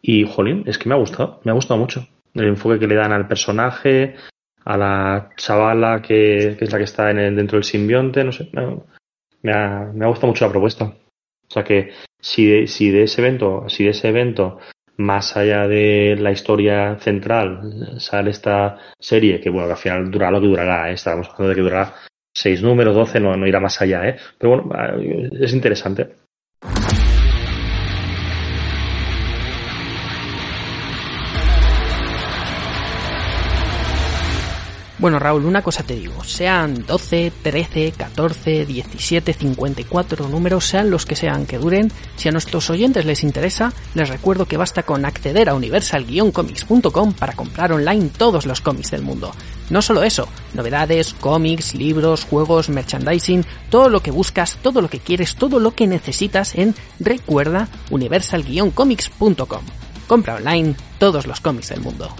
[SPEAKER 2] y jolín, es que me ha gustado, me ha gustado mucho. El enfoque que le dan al personaje, a la chavala que, es la que está en el- dentro del simbionte, no sé, me ha, me ha gustado mucho la propuesta. O sea que si de, si de ese evento, si de ese evento, más allá de la historia central, sale esta serie, que bueno, que al final durará lo que durará, ¿eh? estábamos hablando de que durará seis números, doce, no, no irá más allá, ¿eh? Pero bueno, es interesante.
[SPEAKER 1] Bueno, Raúl, una cosa te digo, sean 12, 13, 14, 17, 54 números, sean los que sean que duren, si a nuestros oyentes les interesa, les recuerdo que basta con acceder a universal-comics.com para comprar online todos los cómics del mundo. No solo eso, novedades, cómics, libros, juegos, merchandising, todo lo que buscas, todo lo que quieres, todo lo que necesitas en recuerda universal-comics.com. Compra online todos los cómics del mundo.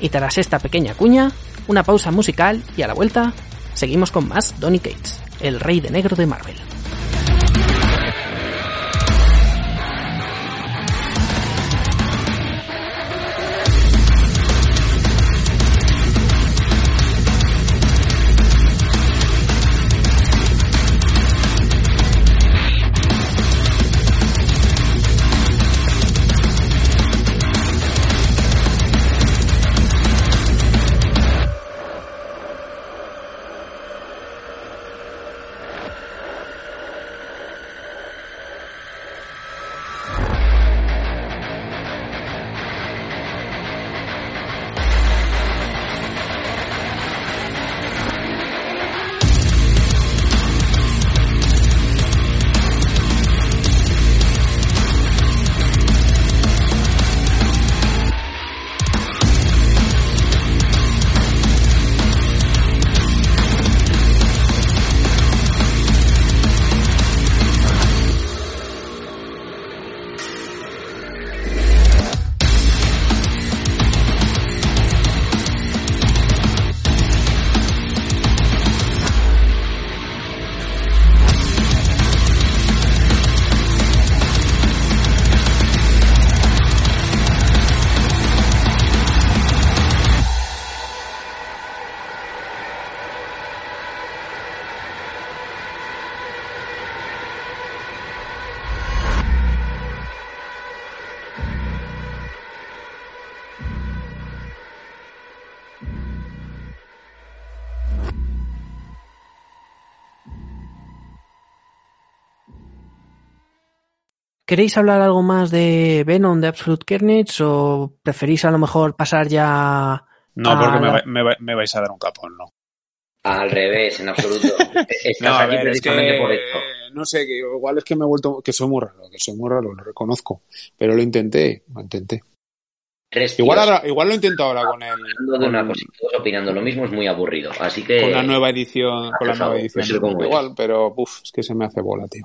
[SPEAKER 1] Y tras esta pequeña cuña, una pausa musical y a la vuelta, seguimos con más Donny Cates, el rey de negro de Marvel. ¿Queréis hablar algo más de Venom de Absolute Carnage o preferís a lo mejor pasar ya
[SPEAKER 4] No, porque me,
[SPEAKER 1] la-
[SPEAKER 4] va- me va- me vais a dar un capón, no.
[SPEAKER 3] Al revés, en absoluto. Estás
[SPEAKER 4] No,
[SPEAKER 3] aquí
[SPEAKER 4] ver, es que,
[SPEAKER 3] precisamente por esto.
[SPEAKER 4] no sé, que igual es que me he vuelto, que soy muy raro, que soy muy raro, lo reconozco. Pero lo intenté, lo intenté.
[SPEAKER 3] Tres
[SPEAKER 4] Igual, ahora, igual lo intento ahora con el,
[SPEAKER 3] hablando de una
[SPEAKER 4] con,
[SPEAKER 3] cosa todos opinando lo mismo es muy aburrido. Así que
[SPEAKER 4] con la nueva edición, con la nueva edición.
[SPEAKER 3] pues es.
[SPEAKER 4] igual, pero uf, es que se me hace bola, tío.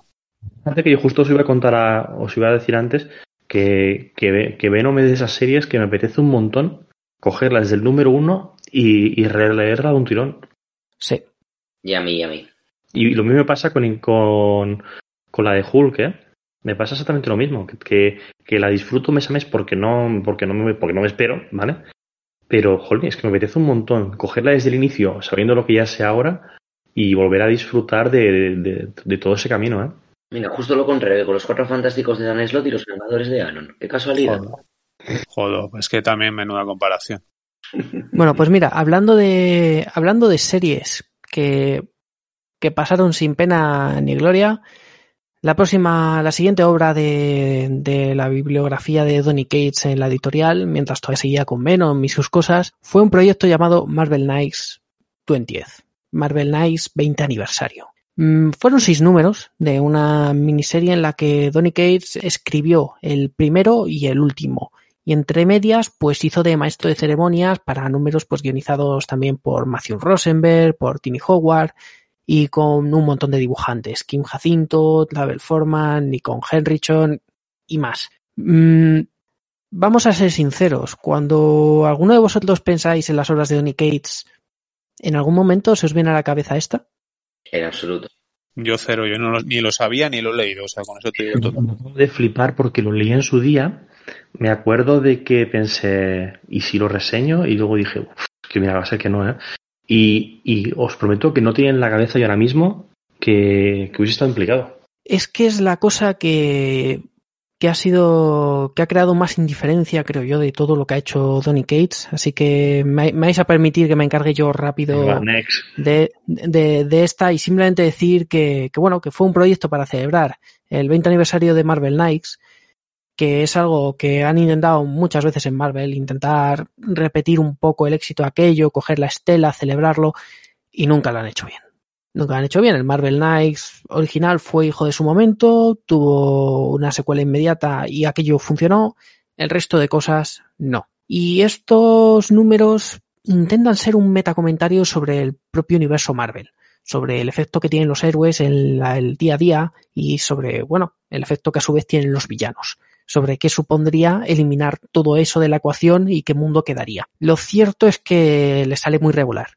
[SPEAKER 2] Fíjate que yo justo os iba a contar, a- os iba a decir antes que, que, que Venom es de esas series que me apetece un montón cogerla desde el número uno y, y releerla de un tirón.
[SPEAKER 1] Sí.
[SPEAKER 3] y a mí, y a mí.
[SPEAKER 2] Y lo mismo me pasa con, con, con la de Hulk, ¿eh? Me pasa exactamente lo mismo, que, que, que la disfruto mes a mes porque no, porque no me, porque no me espero, ¿vale? pero, joder, es que me apetece un montón cogerla desde el inicio, sabiendo lo que ya sé ahora, y volver a disfrutar de, de, de todo ese camino, ¿eh?
[SPEAKER 3] Mira, justo lo contrario, con los cuatro fantásticos de Dan Slott y los Vengadores de Anon. Qué casualidad.
[SPEAKER 4] Joder. Joder, es que también menuda comparación.
[SPEAKER 1] Bueno, pues mira, hablando de, hablando de series que, que pasaron sin pena ni gloria, la próxima, la siguiente obra de, de, la bibliografía de Donny Cates en la editorial, mientras todavía seguía con Venom y sus cosas, fue un proyecto llamado Marvel Knights 20th. Marvel Knights 20 aniversario. Mm, fueron seis números de una miniserie en la que Donny Cates escribió el primero y el último. Y entre medias, pues hizo de maestro de ceremonias para números pues guionizados también por Matthew Rosenberg, por Timmy Howard y con un montón de dibujantes. Kim Jacinto, Label Forman, Nikon Henrichon y más. Mm, vamos a ser sinceros. Cuando alguno de vosotros pensáis en las obras de Donny Cates, ¿en algún momento se os viene a la cabeza esta?
[SPEAKER 3] En absoluto.
[SPEAKER 4] Yo cero, yo no lo, ni lo sabía ni lo he leído, o sea, con eso te digo todo.
[SPEAKER 2] De flipar porque lo leí en su día, me acuerdo de que pensé, ¿y si lo reseño? Y luego dije, uff, que mira, va a ser que no, ¿eh? Y, y, os prometo que no tiene en la cabeza yo ahora mismo que, que hubiese estado implicado.
[SPEAKER 1] Es que es la cosa que, que ha sido, que ha creado más indiferencia, creo yo, de todo lo que ha hecho Donny Cates. Así que me, me vais a permitir que me encargue yo rápido de, de, de, esta y simplemente decir que, que, bueno, que fue un proyecto para celebrar el 20 aniversario de Marvel Knights, que es algo que han intentado muchas veces en Marvel, intentar repetir un poco el éxito de aquello, coger la estela, celebrarlo, y nunca lo han hecho bien nunca han hecho bien. El Marvel Knights original fue hijo de su momento, tuvo una secuela inmediata y aquello funcionó. El resto de cosas no. Y estos números intentan ser un metacomentario sobre el propio universo Marvel, sobre el efecto que tienen los héroes en la, el día a día y sobre, bueno, el efecto que a su vez tienen los villanos sobre qué supondría eliminar todo eso de la ecuación y qué mundo quedaría. Lo cierto es que le sale muy regular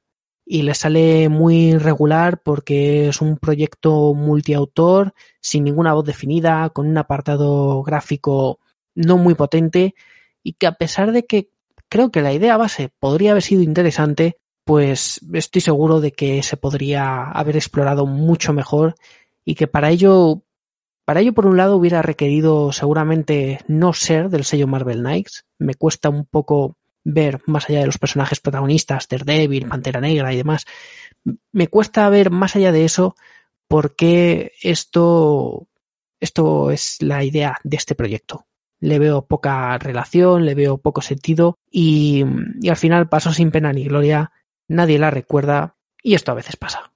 [SPEAKER 1] y le sale muy regular porque es un proyecto multiautor, sin ninguna voz definida, con un apartado gráfico no muy potente y que a pesar de que creo que la idea base podría haber sido interesante, pues estoy seguro de que se podría haber explorado mucho mejor y que para ello, para ello por un lado hubiera requerido seguramente no ser del sello Marvel Knights. Me cuesta un poco ver más allá de los personajes protagonistas, Daredevil, Pantera Negra y demás. Me cuesta ver más allá de eso por qué esto, esto es la idea de este proyecto. Le veo poca relación, le veo poco sentido y, y al final pasó sin pena ni gloria, nadie la recuerda y esto a veces pasa.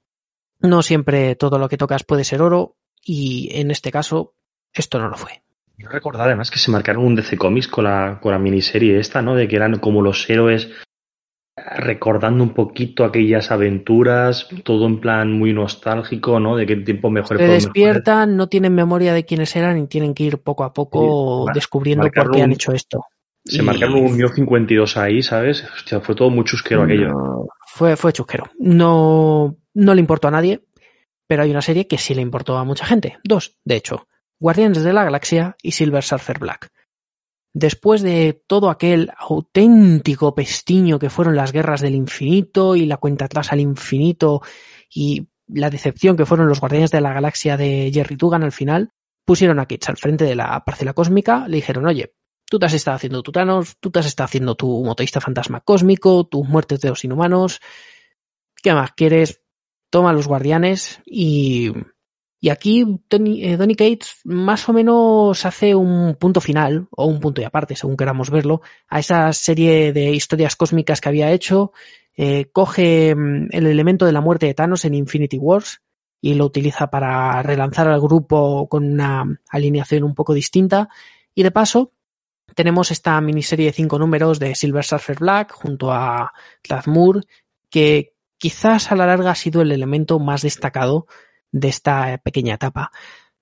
[SPEAKER 1] No siempre todo lo que tocas puede ser oro y en este caso esto no lo fue.
[SPEAKER 2] Yo recordaba además que se marcaron un DC Comics con la, con la miniserie esta, ¿no? De que eran como los héroes recordando un poquito aquellas aventuras, todo en plan muy nostálgico, ¿no? De qué tiempo mejor.
[SPEAKER 1] Se despiertan, no tienen memoria de quiénes eran y tienen que ir poco a poco sí, descubriendo por qué un, han hecho esto.
[SPEAKER 2] Se y... marcaron un mío 52 ahí, ¿sabes? Hostia, fue todo muy chusquero aquello.
[SPEAKER 1] Fue, fue chusquero. No, no le importó a nadie, pero hay una serie que sí le importó a mucha gente. Dos, de hecho. Guardianes de la Galaxia y Silver Surfer Black. Después de todo aquel auténtico pestiño que fueron las guerras del infinito y la cuenta atrás al infinito y la decepción que fueron los Guardianes de la Galaxia de Jerry Dugan al final, pusieron a Kitsch al frente de la parcela cósmica, le dijeron, oye, tú te has estado haciendo tu Thanos, tú te has estado haciendo tu motorista fantasma cósmico, tus muertes de los inhumanos, ¿qué más quieres? Toma los guardianes y y aquí eh, Donny Cates más o menos hace un punto final, o un punto y aparte, según queramos verlo, a esa serie de historias cósmicas que había hecho. Eh, coge mm, el elemento de la muerte de Thanos en Infinity Wars y lo utiliza para relanzar al grupo con una alineación un poco distinta. Y de paso, tenemos esta miniserie de cinco números de Silver Surfer Black junto a Moore, que quizás a la larga ha sido el elemento más destacado de esta pequeña etapa.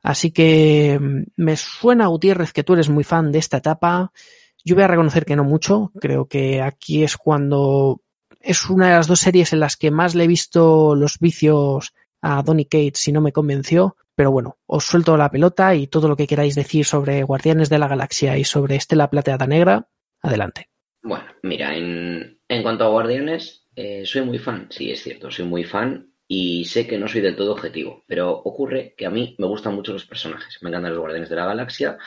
[SPEAKER 1] Así que mm, me suena, Gutiérrez, que tú eres muy fan de esta etapa. Yo voy a reconocer que no mucho. Creo que aquí es cuando es una de las dos series en las que más le he visto los vicios a Donny Cates si no me convenció. Pero bueno, os suelto la pelota y todo lo que queráis decir sobre Guardianes de la Galaxia y sobre Estela Plateada Negra, adelante.
[SPEAKER 3] Bueno, mira, en, en cuanto a Guardianes, eh, soy muy fan, sí, es cierto, soy muy fan y sé que no soy del todo objetivo, pero ocurre que a mí me gustan mucho los personajes, me encantan los Guardianes de la Galaxia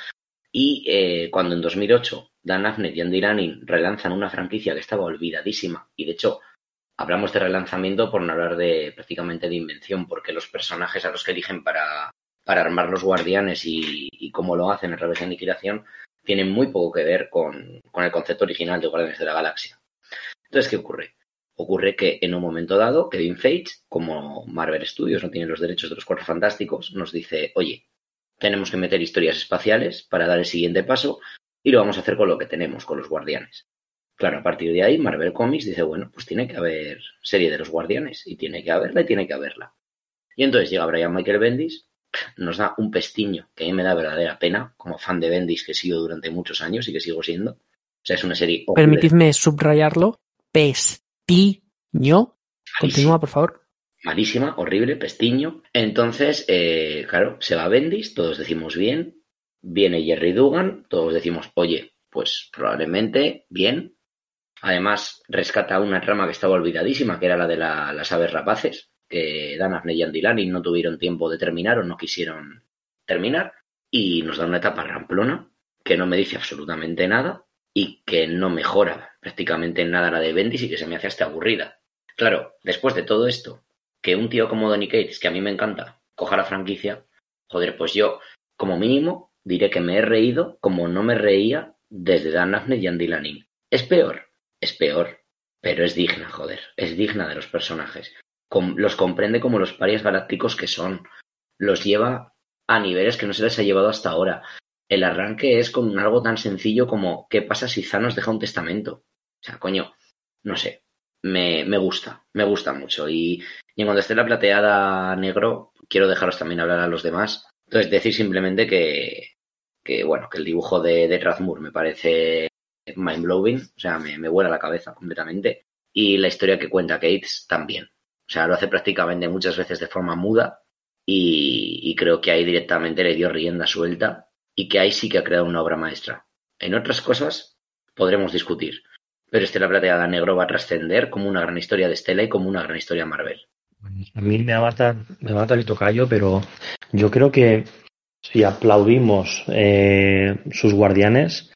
[SPEAKER 3] y eh, cuando en 2008 Dan Abnett y Andy Lanning relanzan una franquicia que estaba olvidadísima y de hecho hablamos de relanzamiento por no hablar de prácticamente de invención, porque los personajes a los que eligen para, para armar los guardianes y, cómo lo hacen a través de aniquilación tienen muy poco que ver con, con el concepto original de Guardianes de la Galaxia. Entonces, ¿qué ocurre? Ocurre que en un momento dado, Kevin Feige, como Marvel Studios no tiene los derechos de los Cuatro Fantásticos, nos dice, oye, tenemos que meter historias espaciales para dar el siguiente paso y lo vamos a hacer con lo que tenemos, con los guardianes. Claro, a partir de ahí, Marvel Comics dice, bueno, pues tiene que haber serie de los guardianes y tiene que haberla y tiene que haberla. Y entonces llega Brian Michael Bendis, nos da un pestiño que a mí me da verdadera pena, como fan de Bendis que he sido durante muchos años y que sigo siendo. O sea, es una serie...
[SPEAKER 1] Permitidme subrayarlo. Pestiño. Continúa, por favor.
[SPEAKER 3] malísima, horrible, pestiño. Entonces, eh, claro, se va Bendis, todos decimos bien. Viene Jerry Dugan, todos decimos, oye, pues probablemente bien. Además, rescata una trama que estaba olvidadísima, que era la de la- las aves rapaces, que Dan Abnett y Andy Lanning no tuvieron tiempo de terminar o no quisieron terminar. Y nos da una etapa ramplona que no me dice absolutamente nada y que no mejora prácticamente en nada la de Bendis y que se me hace hasta aburrida. Claro, después de todo esto, que un tío como Donny Cates, que a mí me encanta, coja la franquicia, joder, pues yo, como mínimo, diré que me he reído como no me reía desde Dan Abnett y Andy Lanning. Es peor, es peor, pero es digna, joder, es digna de los personajes. Los comprende como los parias galácticos que son. Los lleva a niveles que no se les ha llevado hasta ahora. El arranque es con algo tan sencillo como ¿qué pasa si Thanos deja un testamento? O sea, coño, no sé, me, me gusta, me gusta mucho. Y, en cuanto esté la plateada negro, quiero dejaros también hablar a los demás. Entonces, decir simplemente que, que bueno, que el dibujo de, de me parece mind-blowing, o sea, me, vuela la cabeza completamente. Y la historia que cuenta Cates también. O sea, lo hace prácticamente muchas veces de forma muda y creo que ahí directamente le dio rienda suelta y que ahí sí que ha creado una obra maestra. En otras cosas podremos discutir, pero Estela Plateada Negro va a trascender como una gran historia de Estela y como una gran historia Marvel.
[SPEAKER 2] A mí me mata, me mata el tocayo, pero yo creo que si aplaudimos eh, sus guardianes,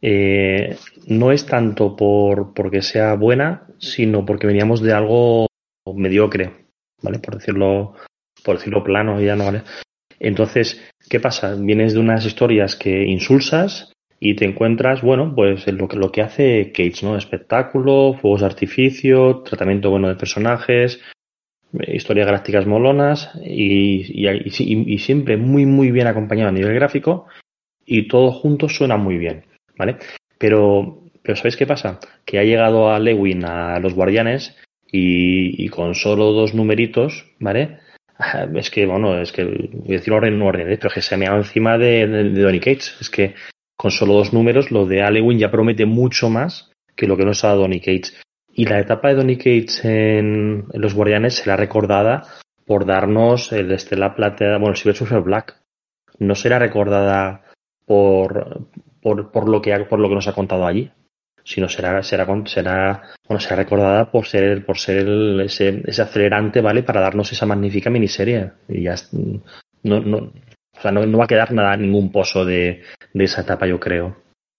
[SPEAKER 2] eh, no es tanto por porque sea buena, sino porque veníamos de algo mediocre, ¿vale? Por decirlo, por decirlo plano, ya no vale. Entonces, ¿qué pasa? Vienes de unas historias que insulsas y te encuentras, bueno, pues lo que, lo que hace Cage, ¿no? Espectáculo, fuegos de artificio, tratamiento bueno de personajes, eh, historias galácticas molonas y, y siempre muy, muy bien acompañado a nivel gráfico y todo junto suena muy bien, ¿vale? Pero, pero ¿sabéis qué pasa? Que ha llegado a Lewin a los guardianes y, y con solo dos numeritos, ¿vale? Es que, bueno, es que voy a decir orden, no orden, ¿eh? pero es que se me ha encima de, de, de Donny Cates. Es que con solo dos números, lo de Alewin ya promete mucho más que lo que nos ha dado Donny Cates. Y la etapa de Donny Cates en, en, Los Guardianes será recordada por darnos el Estela Plateada, bueno, el Silver Surfer Black. No será recordada por, por, por, lo que, por lo que nos ha contado allí, sino será, será, será, bueno, será recordada por ser, por ser el, ese, ese acelerante, ¿vale? Para darnos esa magnífica miniserie. Y ya, no, no, o sea, no, no, va a quedar nada, ningún pozo de, de, esa etapa, yo creo.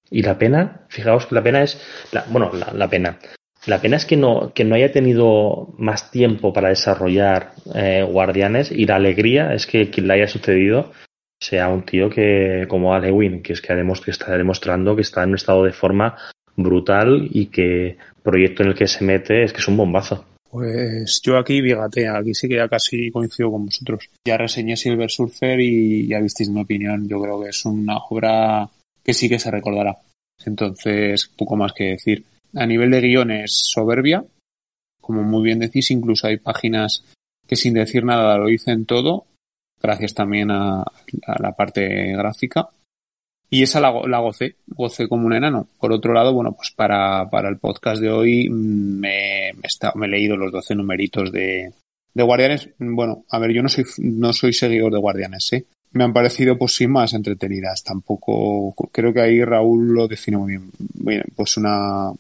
[SPEAKER 2] Y la pena, fijaos que la pena es, la, bueno, la, la, pena. La pena es que no, que no haya tenido más tiempo para desarrollar eh, Guardianes y la alegría es que quien le haya sucedido sea un tío que, como Alewin, que es que, que está demostrando que está en un estado de forma brutal y que proyecto en el que se mete es que es un bombazo.
[SPEAKER 4] Pues yo aquí, fíjate, aquí sí que ya casi coincido con vosotros. Ya reseñé Silver Surfer y ya visteis mi opinión. Yo creo que es una obra que sí que se recordará. Entonces, poco más que decir. A nivel de guion es soberbia. Como muy bien decís, incluso hay páginas que sin decir nada lo dicen todo. Gracias también a la parte gráfica. Y esa la, la, gocé, gocé como un enano. Por otro lado, bueno, pues para, para el podcast de hoy me, me, está, me he leído los 12 numeritos de, de Guardianes. Bueno, a ver, yo no soy, no soy seguidor de Guardianes, ¿eh? me han parecido pues sí más entretenidas. Tampoco creo que ahí Raúl lo define muy bien. Bien, pues una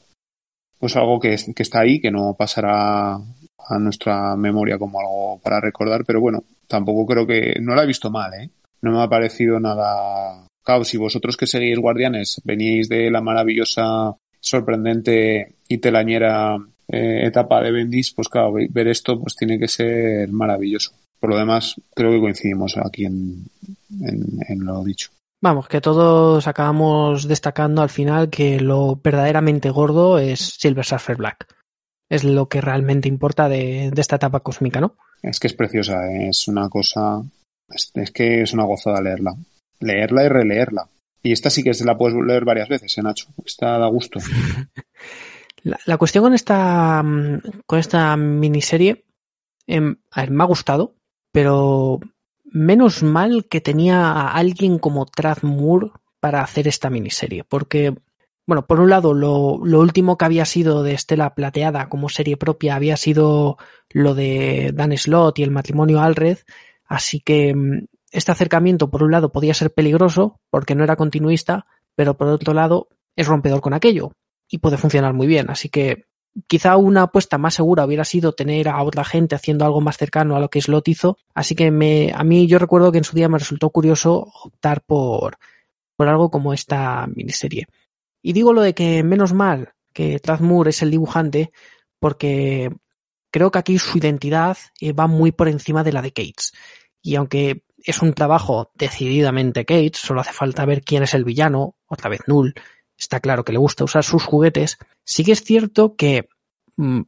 [SPEAKER 4] pues algo que, que está ahí, que no pasará a nuestra memoria como algo para recordar, pero bueno, tampoco creo que no la he visto mal, ¿eh? No me ha parecido nada. Claro, si vosotros que seguís Guardianes veníais de la maravillosa, sorprendente y telañera eh, etapa de Bendis, pues claro, ver esto pues tiene que ser maravilloso. Por lo demás, creo que coincidimos aquí en, en, lo dicho.
[SPEAKER 1] Vamos, que todos acabamos destacando al final que lo verdaderamente gordo es Silver Surfer Black. Es lo que realmente importa de, esta etapa cósmica, ¿no?
[SPEAKER 4] Es que es preciosa, es una cosa. Es, es, que es una gozada leerla. Leerla y releerla. Y esta sí que se la puedes leer varias veces, ¿eh, Nacho? Esta da gusto.
[SPEAKER 1] La, cuestión con esta, con esta miniserie em, me ha gustado, pero menos mal que tenía a alguien como Trav Moore para hacer esta miniserie, porque, bueno, por un lado, lo, lo, último que había sido de Estela Plateada como serie propia había sido lo de Dan Slott y el matrimonio Alred, así que em, este acercamiento, por un lado, podía ser peligroso porque no era continuista, pero por otro lado, es rompedor con aquello, y puede funcionar muy bien. Así que quizá una apuesta más segura hubiera sido tener a otra gente haciendo algo más cercano a lo que Slot hizo. Así que me, a mí yo recuerdo que en su día me resultó curioso optar por, por algo como esta miniserie. Y digo lo de que menos mal que Trav Moore es el dibujante porque creo que aquí su identidad eh, va muy por encima de la de Cates. Y aunque es un trabajo decididamente Cates, solo hace falta ver quién es el villano, otra vez Null, está claro que le gusta usar sus juguetes, sí que es cierto que mm,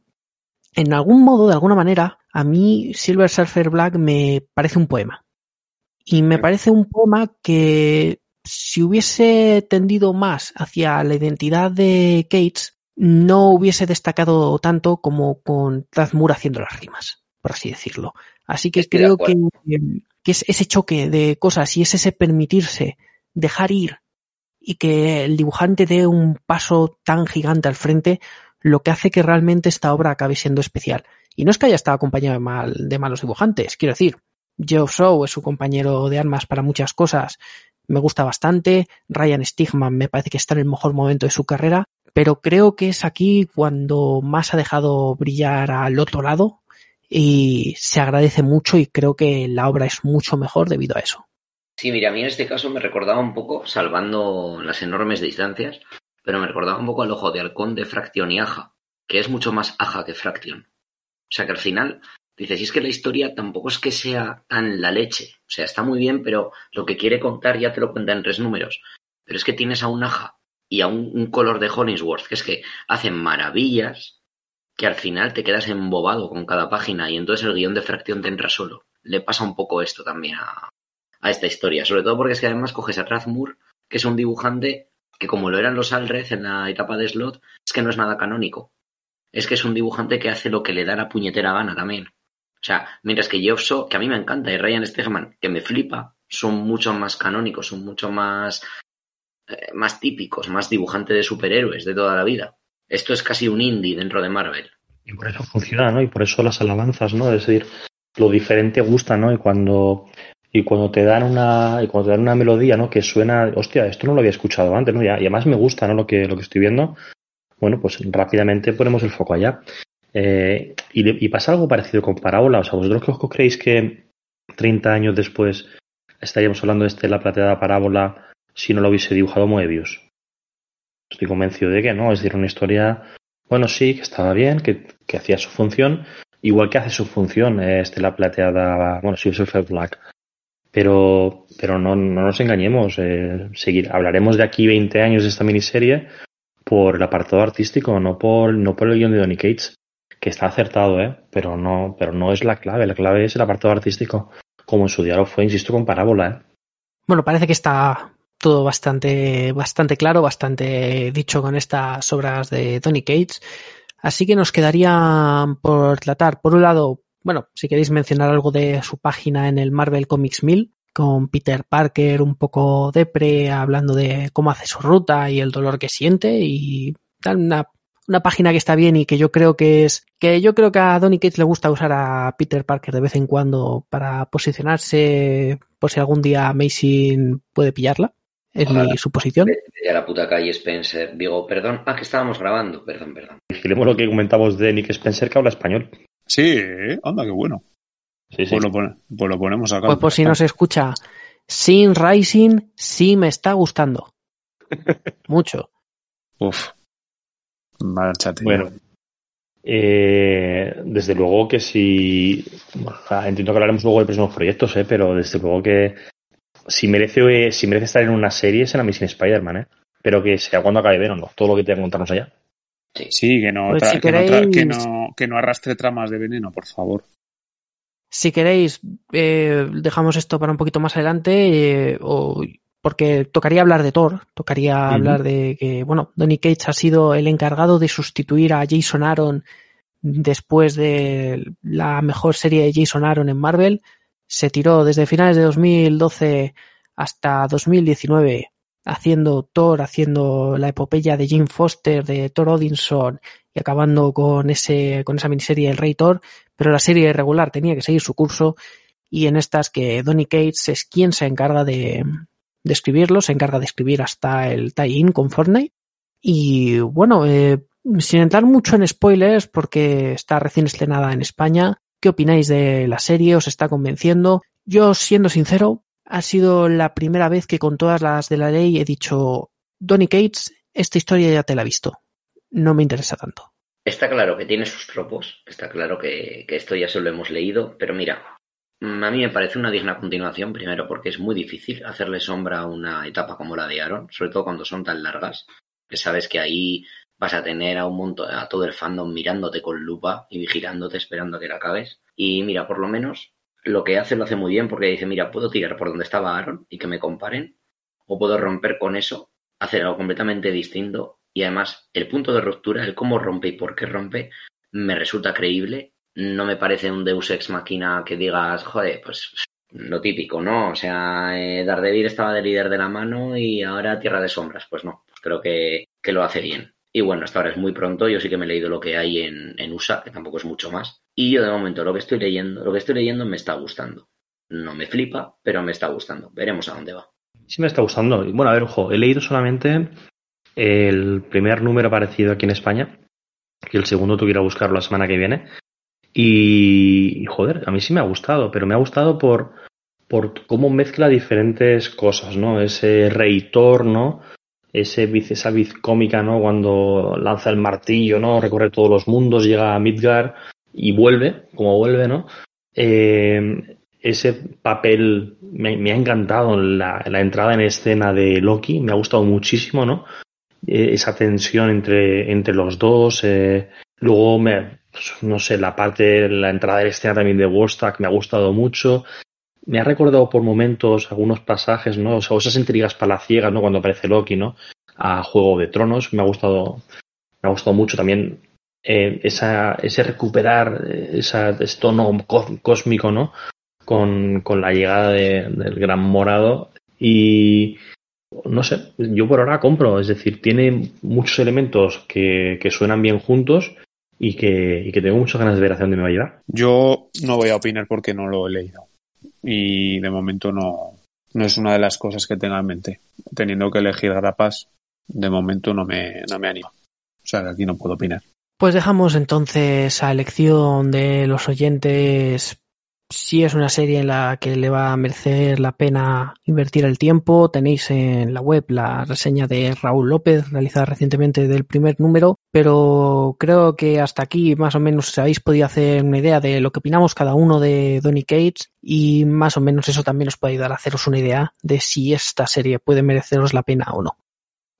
[SPEAKER 1] en algún modo, de alguna manera, a mí Silver Surfer Black me parece un poema. Y me parece un poema que si hubiese tendido más hacia la identidad de Cates, no hubiese destacado tanto como con Tazmur haciendo las rimas, por así decirlo. Así que creo que, que es ese choque de cosas y es ese permitirse dejar ir y que el dibujante dé un paso tan gigante al frente, lo que hace que realmente esta obra acabe siendo especial. Y no es que haya estado acompañado de, mal, de malos dibujantes, quiero decir, Geoff Shaw es su compañero de armas para muchas cosas, me gusta bastante, Ryan Stigman me parece que está en el mejor momento de su carrera, pero creo que es aquí cuando más ha dejado brillar al otro lado y se agradece mucho y creo que la obra es mucho mejor debido a eso.
[SPEAKER 3] Sí, mira, a mí en este caso me recordaba un poco, salvando las enormes distancias, pero me recordaba un poco al ojo de halcón de Fracción y Aja, que es mucho más Aja que Fracción. O sea que al final, dices, si es que la historia tampoco es que sea tan la leche. O sea, está muy bien, pero lo que quiere contar ya te lo cuenta en tres números. Pero es que tienes a un Aja y a un, color de Hollingsworth, que es que hacen maravillas, que al final te quedas embobado con cada página y entonces el guion de Fracción te entra solo. Le pasa un poco esto también a, a esta historia. Sobre todo porque es que además coges a Razmur, que es un dibujante que como lo eran los Alred en la etapa de Slot, es que no es nada canónico. Es que es un dibujante que hace lo que le da la puñetera gana también. O sea, mientras que Geoff que a mí me encanta, y Ryan Stegman, que me flipa, son mucho más canónicos, son mucho más, eh, más típicos, más dibujante de superhéroes de toda la vida. Esto es casi un indie dentro de Marvel.
[SPEAKER 2] Y por eso funciona, ¿no? Y por eso las alabanzas, ¿no? Es decir, lo diferente gusta, ¿no? Y cuando y cuando te dan una y cuando te dan una melodía no que suena hostia esto no lo había escuchado antes no y además me gusta no lo que lo que estoy viendo bueno pues rápidamente ponemos el foco allá eh, y, pasa algo parecido con Parábola o sea vosotros que os creéis que 30 años después estaríamos hablando de este la plateada Parábola si no lo hubiese dibujado Moebius estoy convencido de que no es decir una historia bueno sí que estaba bien que, que hacía su función igual que hace su función este la plateada bueno Silver Black pero, pero no, no nos engañemos. Eh, seguir, hablaremos de aquí 20 años de esta miniserie por el apartado artístico, no por, no por el guion de Donny Cates, que está acertado, ¿eh? pero, no, pero no es la clave. La clave es el apartado artístico, como en su diálogo fue, insisto, con Parábola. ¿eh?
[SPEAKER 1] Bueno, parece que está todo bastante, bastante claro, bastante dicho con estas obras de Tony Cates. Así que nos quedaría por tratar, por un lado, bueno, si queréis mencionar algo de su página en el Marvel Comics 1000, con Peter Parker un poco depre, hablando de cómo hace su ruta y el dolor que siente y tal, una, una página que está bien y que yo creo que es que yo creo que a Donny Cates le gusta usar a Peter Parker de vez en cuando para posicionarse por si algún día Mason puede pillarla. Es
[SPEAKER 3] Ojalá.
[SPEAKER 1] mi suposición.
[SPEAKER 3] De la puta calle Spencer. Digo, perdón. Ah, que estábamos grabando. Perdón, perdón.
[SPEAKER 2] Vigilemos lo que comentamos de Nick Spencer, que habla español.
[SPEAKER 4] Sí, anda, qué bueno.
[SPEAKER 2] Sí, sí.
[SPEAKER 4] Pues, lo pone- pues lo ponemos acá.
[SPEAKER 1] Pues por si no se escucha, Sin Rising sí me está gustando. Mucho.
[SPEAKER 4] Uf. Márchate.
[SPEAKER 2] Bueno, eh, desde luego que si. bueno, entiendo que hablaremos luego de próximos proyectos, eh, pero desde luego que si merece, eh, si merece estar en una serie es en la Misión Spider-Man, ¿eh? pero que sea cuando acabe Venom, ¿no? todo lo que tenga que contarnos allá.
[SPEAKER 4] Sí, que no,
[SPEAKER 1] Pues
[SPEAKER 4] que, no tra-
[SPEAKER 1] queréis-
[SPEAKER 4] que, no, que no arrastre tramas de veneno, por favor.
[SPEAKER 1] Si queréis, eh, dejamos esto para un poquito más adelante, eh, o, porque tocaría hablar de Thor, tocaría hablar de que, bueno, Donny Cates ha sido el encargado de sustituir a Jason Aaron después de la mejor serie de Jason Aaron en Marvel. Se tiró desde finales de 2012 hasta 2019 haciendo Thor, haciendo la epopeya de Jim Foster, de Thor Odinson y acabando con ese, con esa miniserie El Rey Thor, pero la serie regular tenía que seguir su curso y en estas que Donny Cates es quien se encarga de, de escribirlo, se encarga de escribir hasta el tie-in con Fortnite. Y bueno, eh, sin entrar mucho en spoilers porque está recién estrenada en España, ¿qué opináis de la serie? ¿Os está convenciendo? Yo, siendo sincero, ha sido la primera vez que con todas las de la ley he dicho, Donny Cates, esta historia ya te la he visto. No me interesa tanto.
[SPEAKER 3] Está claro que tiene sus tropos, está claro que, que esto ya se lo hemos leído, pero mira, mm, a mí me parece una digna continuación, primero porque es muy difícil hacerle sombra a una etapa como la de Aaron, sobre todo cuando son tan largas, que sabes que ahí vas a tener a un montón, a todo el fandom mirándote con lupa y vigilándote, esperando a que la acabes. Y mira, por lo menos lo que hace lo hace muy bien porque dice, mira, puedo tirar por donde estaba Aaron y que me comparen, o puedo romper con eso, hacer algo completamente distinto y además el punto de ruptura, el cómo rompe y por qué rompe, me resulta creíble. No me parece un Deus Ex Machina que digas, joder, pues lo típico, ¿no? O sea, eh, Daredevil estaba de líder de la mano y ahora Tierra de Sombras. Pues no, creo que, que lo hace bien. Y bueno, hasta ahora es muy pronto, yo sí que me he leído lo que hay en, en USA, que tampoco es mucho más. Y yo de momento lo que estoy leyendo, lo que estoy leyendo me está gustando. No me flipa, pero me está gustando. Veremos a dónde va.
[SPEAKER 2] Sí me está gustando. Y bueno, a ver, ojo, he leído solamente el primer número aparecido aquí en España, que el segundo tuviera que buscarlo la semana que viene. Y, y, joder, a mí sí me ha gustado, pero me ha gustado por, por cómo mezcla diferentes cosas, ¿no? Ese reitor, ¿no? Ese esa viz cómica, ¿no? Cuando lanza el martillo, ¿no? Recorre todos los mundos, llega a Midgar y vuelve, como vuelve, ¿no? Eh, ese papel me, me ha encantado la, la, entrada en escena de Loki, me ha gustado muchísimo, ¿no? Eh, esa tensión entre, entre los dos. Eh, luego, me, no sé, la parte, la entrada en escena también de Wolfstack me ha gustado mucho. Me ha recordado por momentos algunos pasajes, ¿no? O sea, esas intrigas palaciegas, ¿no? Cuando aparece Loki, ¿no? A Juego de Tronos. Me ha gustado, me ha gustado mucho también eh, esa, ese recuperar esa, ese tono cósmico, ¿no? Con, con la llegada de, del Gran Morado. Y no sé, yo por ahora compro. Es decir, tiene muchos elementos que, que suenan bien juntos y que, y que, tengo muchas ganas de ver hacia dónde me va a llevar.
[SPEAKER 4] Yo no voy a opinar porque no lo he leído. Y de momento no, no es una de las cosas que tenga en mente. Teniendo que elegir grapas, de momento no me, no me anima. O sea, que aquí no puedo opinar.
[SPEAKER 1] Pues dejamos entonces a elección de los oyentes si es una serie en la que le va a merecer la pena invertir el tiempo, tenéis en la web la reseña de Raúl López realizada recientemente del primer número, pero creo que hasta aquí más o menos habéis podido hacer una idea de lo que opinamos cada uno de Donny Cates y más o menos eso también os puede ayudar a haceros una idea de si esta serie puede mereceros la pena o no.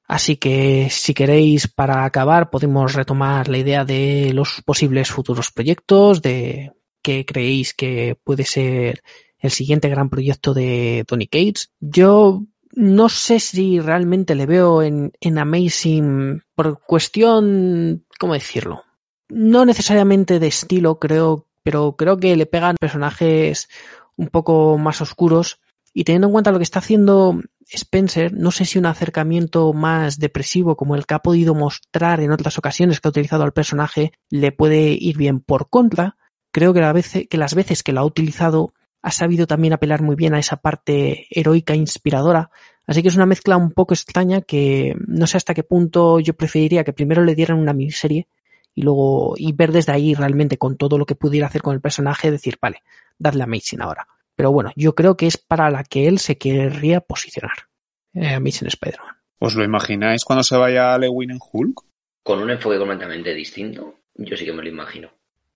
[SPEAKER 1] Así que si queréis para acabar podemos retomar la idea de los posibles futuros proyectos, de que creéis que puede ser el siguiente gran proyecto de Tony Cates. Yo no sé si realmente le veo en, en Amazing por cuestión, ¿cómo decirlo? No necesariamente de estilo, creo, pero creo que le pegan personajes un poco más oscuros y teniendo en cuenta lo que está haciendo Spencer, no sé si un acercamiento más depresivo como el que ha podido mostrar en otras ocasiones que ha utilizado al personaje le puede ir bien por contra. Creo que, la vez, que las veces que lo ha utilizado ha sabido también apelar muy bien a esa parte heroica inspiradora. Así que es una mezcla un poco extraña que no sé hasta qué punto yo preferiría que primero le dieran una miniserie y luego y ver desde ahí realmente con todo lo que pudiera hacer con el personaje decir, vale, dadle a Amazing ahora. Pero bueno, yo creo que es para la que él se querría posicionar. Eh, Amazing Spider-Man.
[SPEAKER 4] ¿Os lo imagináis cuando se vaya a Lewin en Hulk?
[SPEAKER 3] Con un enfoque completamente distinto, yo sí que me lo imagino.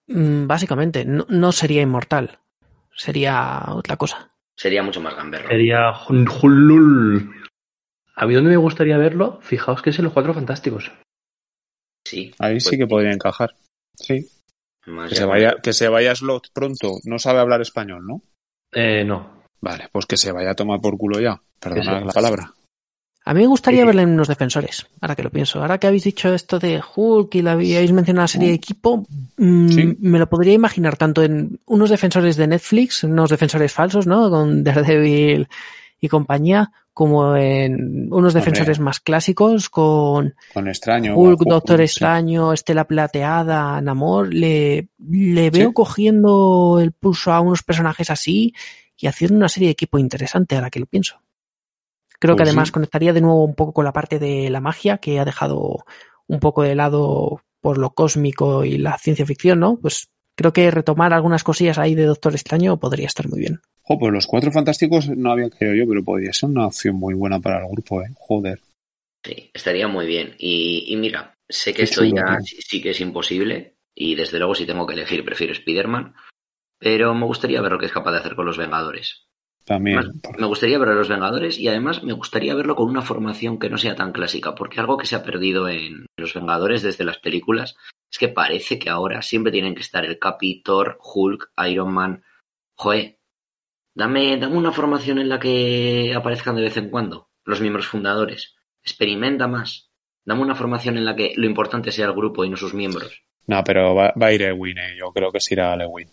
[SPEAKER 1] Mm, básicamente, no, no sería inmortal. Sería otra cosa.
[SPEAKER 3] Sería mucho más gamberro.
[SPEAKER 2] Sería Hulul. A mí donde me gustaría verlo, fijaos que es en los Cuatro Fantásticos.
[SPEAKER 3] Sí.
[SPEAKER 4] Ahí
[SPEAKER 3] pues
[SPEAKER 4] sí que podría encajar. Sí.
[SPEAKER 3] más
[SPEAKER 4] Que se, vaya, que se vaya Slot pronto. No sabe hablar español, ¿no?
[SPEAKER 2] Eh, no.
[SPEAKER 4] Vale, pues que se vaya a tomar por culo ya. Perdona
[SPEAKER 2] Eso.
[SPEAKER 4] la palabra.
[SPEAKER 1] A mí me gustaría
[SPEAKER 2] Sí.
[SPEAKER 1] verle en unos defensores, ahora que lo pienso. Ahora que habéis dicho esto de Hulk y la habéis mencionado la serie de equipo, mm,
[SPEAKER 4] Sí.
[SPEAKER 1] me lo podría imaginar tanto en unos defensores de Netflix, unos defensores falsos, ¿no? Con Daredevil y compañía, como en unos
[SPEAKER 4] Hombre.
[SPEAKER 1] defensores más clásicos con
[SPEAKER 4] Con extraño.
[SPEAKER 1] Hulk, Doctor
[SPEAKER 4] sí.
[SPEAKER 1] Extraño, Estela Plateada, Namor, le, le veo cogiendo el pulso a unos personajes así y haciendo una serie de equipo interesante ahora que lo pienso. Creo que
[SPEAKER 4] Pues
[SPEAKER 1] además
[SPEAKER 4] sí.
[SPEAKER 1] conectaría de nuevo un poco con la parte de la magia que ha dejado un poco de lado por lo cósmico y la ciencia ficción, ¿no? Pues creo que retomar algunas cosillas ahí de Doctor Extraño podría estar muy bien.
[SPEAKER 4] Jo, pues los cuatro fantásticos no había creído yo, pero podría ser una opción muy buena para el grupo, ¿eh? Joder.
[SPEAKER 3] Sí, estaría muy bien. Y, y mira, sé que
[SPEAKER 4] Qué
[SPEAKER 3] esto
[SPEAKER 4] chulo,
[SPEAKER 3] ya sí, sí que es imposible. Y desde luego, si tengo que elegir, prefiero Spider-Man. Pero me gustaría ver lo que es capaz de hacer con los Vengadores.
[SPEAKER 4] También.
[SPEAKER 3] Además, me gustaría ver a los Vengadores y además me gustaría verlo con una formación que no sea tan clásica, porque algo que se ha perdido en los Vengadores desde las películas es que parece que ahora siempre tienen que estar el Capi, Thor, Hulk, Iron Man. Joder, dame, dame una formación en la que aparezcan de vez en cuando los miembros fundadores. Experimenta más. Dame una formación en la que lo importante sea el grupo y no sus miembros.
[SPEAKER 4] No, pero va, va a ir Ewin, ¿eh? Yo creo que se irá a Lewin.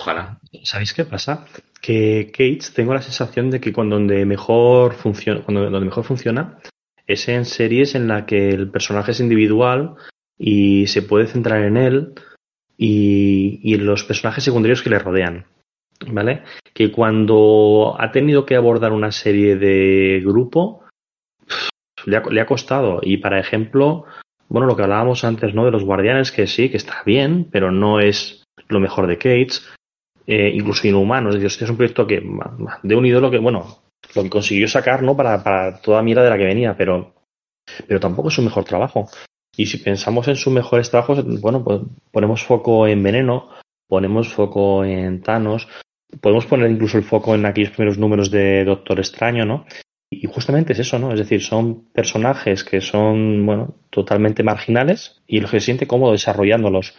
[SPEAKER 3] Ojalá.
[SPEAKER 2] ¿Sabéis qué pasa? Que Cates tengo la sensación de que cuando donde mejor funciona, cuando donde mejor funciona es en series en la que el personaje es individual y se puede centrar en él y, en los personajes secundarios que le rodean. ¿Vale? Que cuando ha tenido que abordar una serie de grupo, le ha, costado. Y para ejemplo, bueno, lo que hablábamos antes, ¿no? De los guardianes, que sí, que está bien, pero no es lo mejor de Cates eh, incluso inhumano. Es decir, hostia, es un proyecto que de un ídolo que, bueno, lo que consiguió sacar, ¿no? Para, para toda mierda de la que venía, pero, pero tampoco es su mejor trabajo. Y si pensamos en sus mejores trabajos, bueno, pues ponemos foco en Veneno, ponemos foco en Thanos, podemos poner incluso el foco en aquellos primeros números de Doctor Extraño, ¿no? Y justamente es eso, ¿no? Es decir, son personajes que son, bueno, totalmente marginales y los que se siente cómodo desarrollándolos.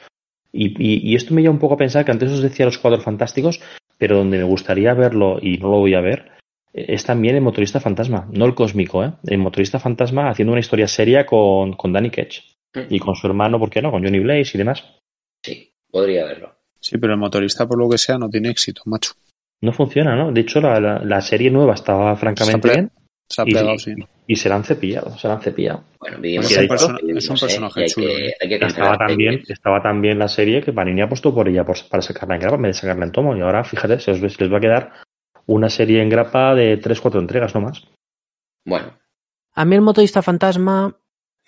[SPEAKER 2] Y, y, y, esto me lleva un poco a pensar que antes os decía los cuadros fantásticos, pero donde me gustaría verlo y no lo voy a ver, es también el motorista fantasma, no el cósmico, ¿eh? El motorista fantasma haciendo una historia seria con, con Danny Ketch y con su hermano, ¿por qué no? Con Johnny Blaze y demás.
[SPEAKER 3] Sí, podría verlo.
[SPEAKER 4] Sí, pero el motorista, por lo que sea, no tiene éxito, macho.
[SPEAKER 2] No funciona, ¿no? De hecho, la, la, la serie nueva estaba francamente bien.
[SPEAKER 4] Se ha pegado, sí.
[SPEAKER 2] Y se la han cepillado, se la han cepillado.
[SPEAKER 3] Bueno, vivimos
[SPEAKER 4] es, un es personaje
[SPEAKER 3] ¿eh?
[SPEAKER 4] chulo.
[SPEAKER 3] Hay que, hay que
[SPEAKER 2] estaba, tan bien, estaba tan bien la serie que Panini apostó por ella por, para sacarla en grapa en vez de sacarla en tomo. Y ahora, fíjate, se, os, les va a quedar una serie en grapa de 3-4 entregas, no más.
[SPEAKER 3] Bueno.
[SPEAKER 1] A mí el motorista fantasma,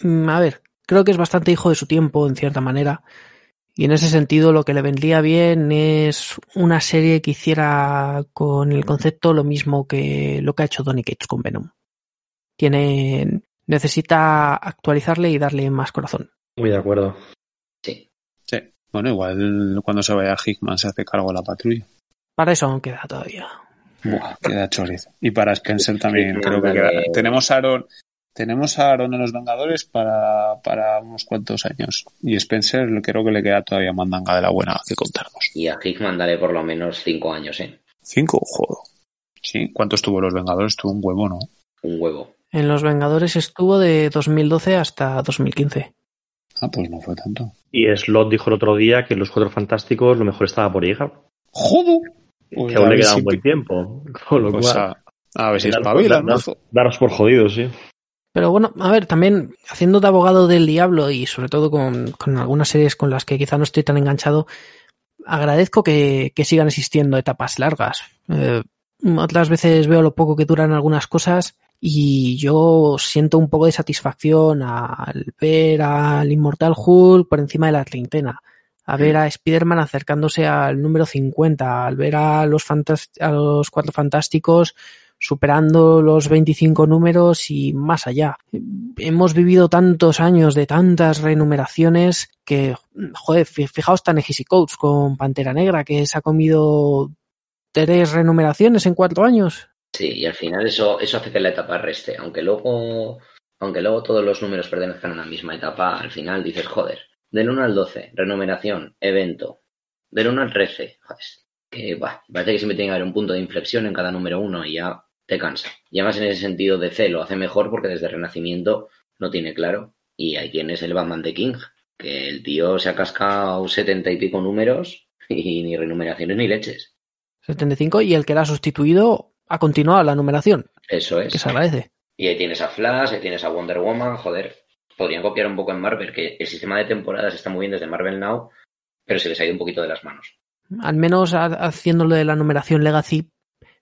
[SPEAKER 1] a ver, creo que es bastante hijo de su tiempo, en cierta manera. Y en ese sentido lo que le vendría bien es una serie que hiciera con el concepto lo mismo que lo que ha hecho Donny Cates con Venom. Tiene, necesita actualizarle y darle más corazón.
[SPEAKER 2] Muy de acuerdo.
[SPEAKER 3] Sí.
[SPEAKER 4] Sí. Bueno, igual cuando se vaya a Hickman se hace cargo de la patrulla.
[SPEAKER 1] Para eso aún queda todavía.
[SPEAKER 4] Buah, queda chorizo. Y para Spencer también creo que queda. Tenemos a Aaron, tenemos a Aaron en los Vengadores para, para unos cuantos años. Y Spencer creo que le queda todavía mandanga de la buena que contarnos.
[SPEAKER 3] Y a Hickman daré por lo menos cinco años, ¿eh?
[SPEAKER 4] ¿Cinco? Joder. Sí, ¿cuánto estuvo los Vengadores? Tuvo un huevo, ¿no?
[SPEAKER 3] Un huevo.
[SPEAKER 1] En los Vengadores estuvo de 2012 hasta 2015.
[SPEAKER 4] Ah, pues no fue tanto.
[SPEAKER 2] Y Slot dijo el otro día que en los Cuatro Fantásticos lo mejor estaba por llegar.
[SPEAKER 4] ¡Joder!
[SPEAKER 2] Pues que aún le queda un buen tiempo. Con lo
[SPEAKER 4] pues
[SPEAKER 2] cual...
[SPEAKER 4] a, A ver si
[SPEAKER 2] daros-
[SPEAKER 4] mozo.
[SPEAKER 2] Daros por jodidos, sí.
[SPEAKER 1] Pero bueno, a ver, también haciendo de abogado del diablo y sobre todo con, con algunas series con las que quizá no estoy tan enganchado, agradezco que, que sigan existiendo etapas largas. Eh, otras veces veo lo poco que duran algunas cosas y yo siento un poco de satisfacción al ver al Inmortal Hulk por encima de la treintena, a ver a Spider-Man acercándose al número 50, al ver a los, a los Cuatro Fantásticos superando los 25 números y más allá. Hemos vivido tantos años de tantas renumeraciones que, joder, fi- fijaos Tanehisi Coates con Pantera Negra, que se ha comido tres renumeraciones en cuatro años.
[SPEAKER 3] Sí, y al final eso, eso hace que la etapa reste. Aunque luego, aunque luego todos los números pertenezcan a una misma etapa, al final dices, joder, del 1 al 12, renumeración, evento. Del 1 al 13, joder, que bah, parece que siempre tiene que haber un punto de inflexión en cada número uno y ya te cansa. Y además en ese sentido DC lo hace mejor porque desde Renacimiento lo tiene claro. Y ahí tienes el Batman de King, que el tío se ha cascado setenta y pico números y ni renumeraciones ni leches.
[SPEAKER 1] 75 y el que la ha sustituido ha continuado la numeración,
[SPEAKER 3] Eso es.
[SPEAKER 1] que se agradece.
[SPEAKER 3] Y ahí tienes a Flash, ahí tienes a Wonder Woman, joder. Podrían copiar un poco en Marvel, que el sistema de temporadas está muy bien desde Marvel Now, pero se les ha ido un poquito de las manos.
[SPEAKER 1] Al menos ha- haciéndolo de la numeración Legacy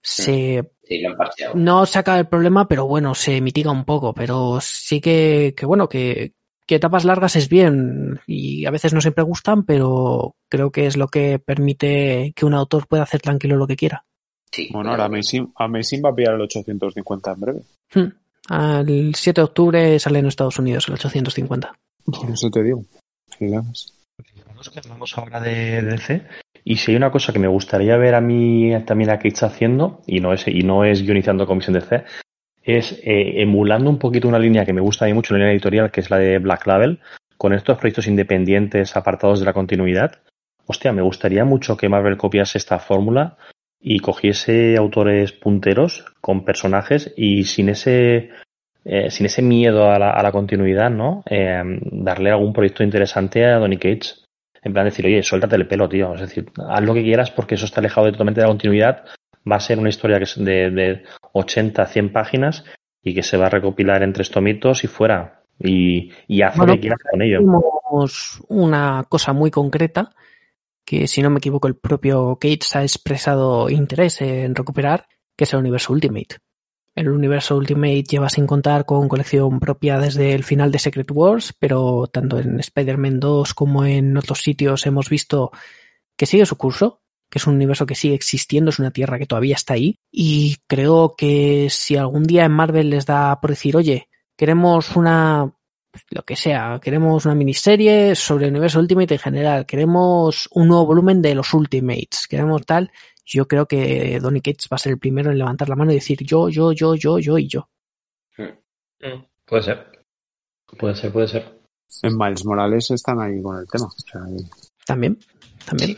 [SPEAKER 1] se
[SPEAKER 3] Sí, lo han parcheado.
[SPEAKER 1] no saca el problema, pero bueno, se mitiga un poco. Pero sí que, que bueno, que, que etapas largas es bien y a veces no siempre gustan, pero creo que es lo que permite que un autor pueda hacer tranquilo lo que quiera.
[SPEAKER 3] Sí,
[SPEAKER 4] Bueno, ahora Amazing, Amazing va a pillar el 850 en breve.
[SPEAKER 1] Hmm. Al 7 de octubre sale en Estados Unidos el 850.
[SPEAKER 4] Por eso te digo.
[SPEAKER 2] Digamos que hablamos ahora de DC y si hay una cosa que me gustaría ver a mí también a Cage haciendo y no es y no es guionizando comisión DC es eh, emulando un poquito una línea que me gusta a mí mucho, la línea editorial que es la de Black Label con estos proyectos independientes apartados de la continuidad. Hostia, me gustaría mucho que Marvel copiase esta fórmula y cogiese autores punteros con personajes y sin ese eh, sin ese miedo a la, a la continuidad, ¿no? Eh, darle algún proyecto interesante a Donny Cates. En plan decir, oye, suéltate el pelo, tío. Es decir, haz lo que quieras porque eso está alejado de- totalmente de la continuidad. Va a ser una historia que es de, de 80 a 100 páginas y que se va a recopilar en tres tomitos y fuera. Y, y haz
[SPEAKER 1] Bueno,
[SPEAKER 2] lo que quieras con ello.
[SPEAKER 1] Tenemos una cosa muy concreta que, si no me equivoco, el propio Gates ha expresado interés en recuperar, que es el universo Ultimate. El universo Ultimate lleva sin contar con colección propia desde el final de Secret Wars, pero tanto en Spider-Man 2 como en otros sitios hemos visto que sigue su curso, que es un universo que sigue existiendo, es una tierra que todavía está ahí. Y creo que si algún día en Marvel les da por decir, oye, queremos una lo que sea, queremos una miniserie sobre el universo Ultimate en general, queremos un nuevo volumen de los Ultimates, queremos tal, yo creo que Donny Cates va a ser el primero en levantar la mano y decir yo, yo, yo, yo, yo y yo.
[SPEAKER 2] Mm, Puede ser. Puede ser, puede ser.
[SPEAKER 4] En Miles Morales están ahí con el tema. O sea, ahí-
[SPEAKER 1] También, también.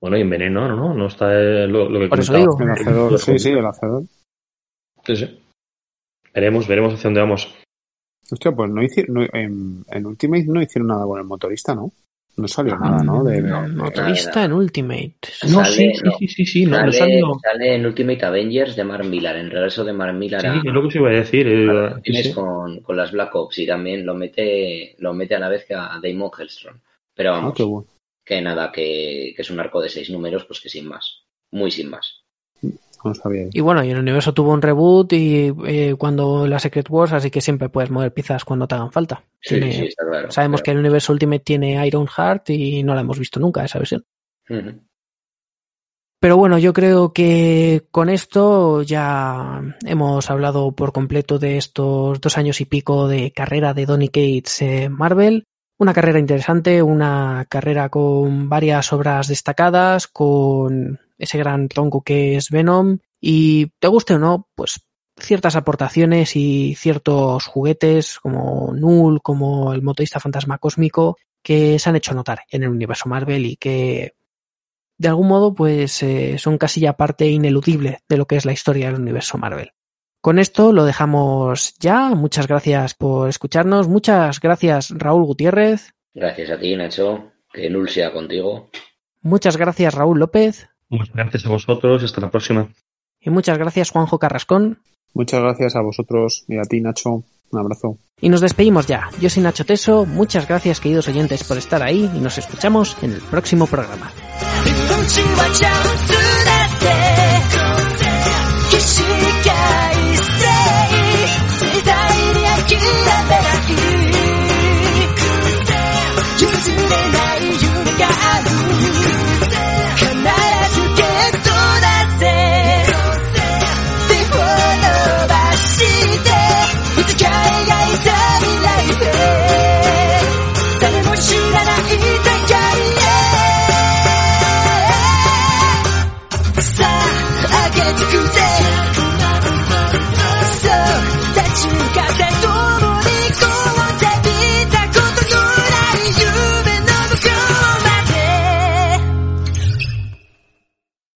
[SPEAKER 2] Bueno, y en veneno, ¿no? No está eh, lo, lo que
[SPEAKER 1] Por eso digo.
[SPEAKER 4] el hacedor, sí, sí, el hacedor.
[SPEAKER 2] Sí, sí. Veremos, veremos hacia dónde vamos.
[SPEAKER 4] Hostia, pues no hicieron, no- en, en Ultimate no hicieron nada con el motorista, ¿no? No salió nada, ¿no? De,
[SPEAKER 3] no.
[SPEAKER 1] Motorista en Ultimate.
[SPEAKER 2] No,
[SPEAKER 3] Sale,
[SPEAKER 2] sí, sí, sí, sí, sí, no, no
[SPEAKER 3] sale,
[SPEAKER 2] salió.
[SPEAKER 3] sale en Ultimate Avengers de Mark Millar, en regreso de Mark Millar
[SPEAKER 2] Sí,
[SPEAKER 3] a,
[SPEAKER 2] es lo que se iba a decir. eh,
[SPEAKER 3] a-
[SPEAKER 2] sí,
[SPEAKER 3] tienes
[SPEAKER 2] sí.
[SPEAKER 3] Con, con las Black Ops y también lo mete, lo mete a la vez que a Damon Hellstrom. Pero
[SPEAKER 4] Ah,
[SPEAKER 3] vamos,
[SPEAKER 4] qué bueno.
[SPEAKER 3] que nada, que, que es un arco de seis números, pues que sin más. Muy sin más.
[SPEAKER 4] No sabía.
[SPEAKER 1] Y bueno, y el universo tuvo un reboot y eh, cuando la Secret Wars, así que siempre puedes mover piezas cuando te hagan falta.
[SPEAKER 3] Sí,
[SPEAKER 1] Tiene-
[SPEAKER 3] sí, está claro.
[SPEAKER 1] Sabemos que el universo Ultimate tiene Iron Heart y no la hemos visto nunca esa versión. Pero bueno, yo creo que con esto ya hemos hablado por completo de estos dos años y pico de carrera de Donny Cates en Marvel. Una carrera interesante, una carrera con varias obras destacadas, con ese gran tronco que es Venom. Y te guste o no, pues ciertas aportaciones y ciertos juguetes como Null, como el motorista fantasma cósmico, que se han hecho notar en el universo Marvel y que de algún modo, pues eh, son casi ya parte ineludible de lo que es la historia del universo Marvel. Con esto lo dejamos ya. Muchas gracias por escucharnos. Muchas gracias, Raúl Gutiérrez.
[SPEAKER 3] Gracias a ti, Nacho. Que Null sea contigo.
[SPEAKER 1] Muchas gracias, Raúl López.
[SPEAKER 2] Muchas gracias a vosotros y hasta la próxima.
[SPEAKER 5] Y muchas gracias, Juanjo Carrascón.
[SPEAKER 4] Muchas gracias a vosotros y a ti, Nacho. Un abrazo.
[SPEAKER 5] Y nos despedimos ya. Yo soy Nacho Teso. Muchas gracias, queridos oyentes, por estar ahí y nos escuchamos en el próximo programa.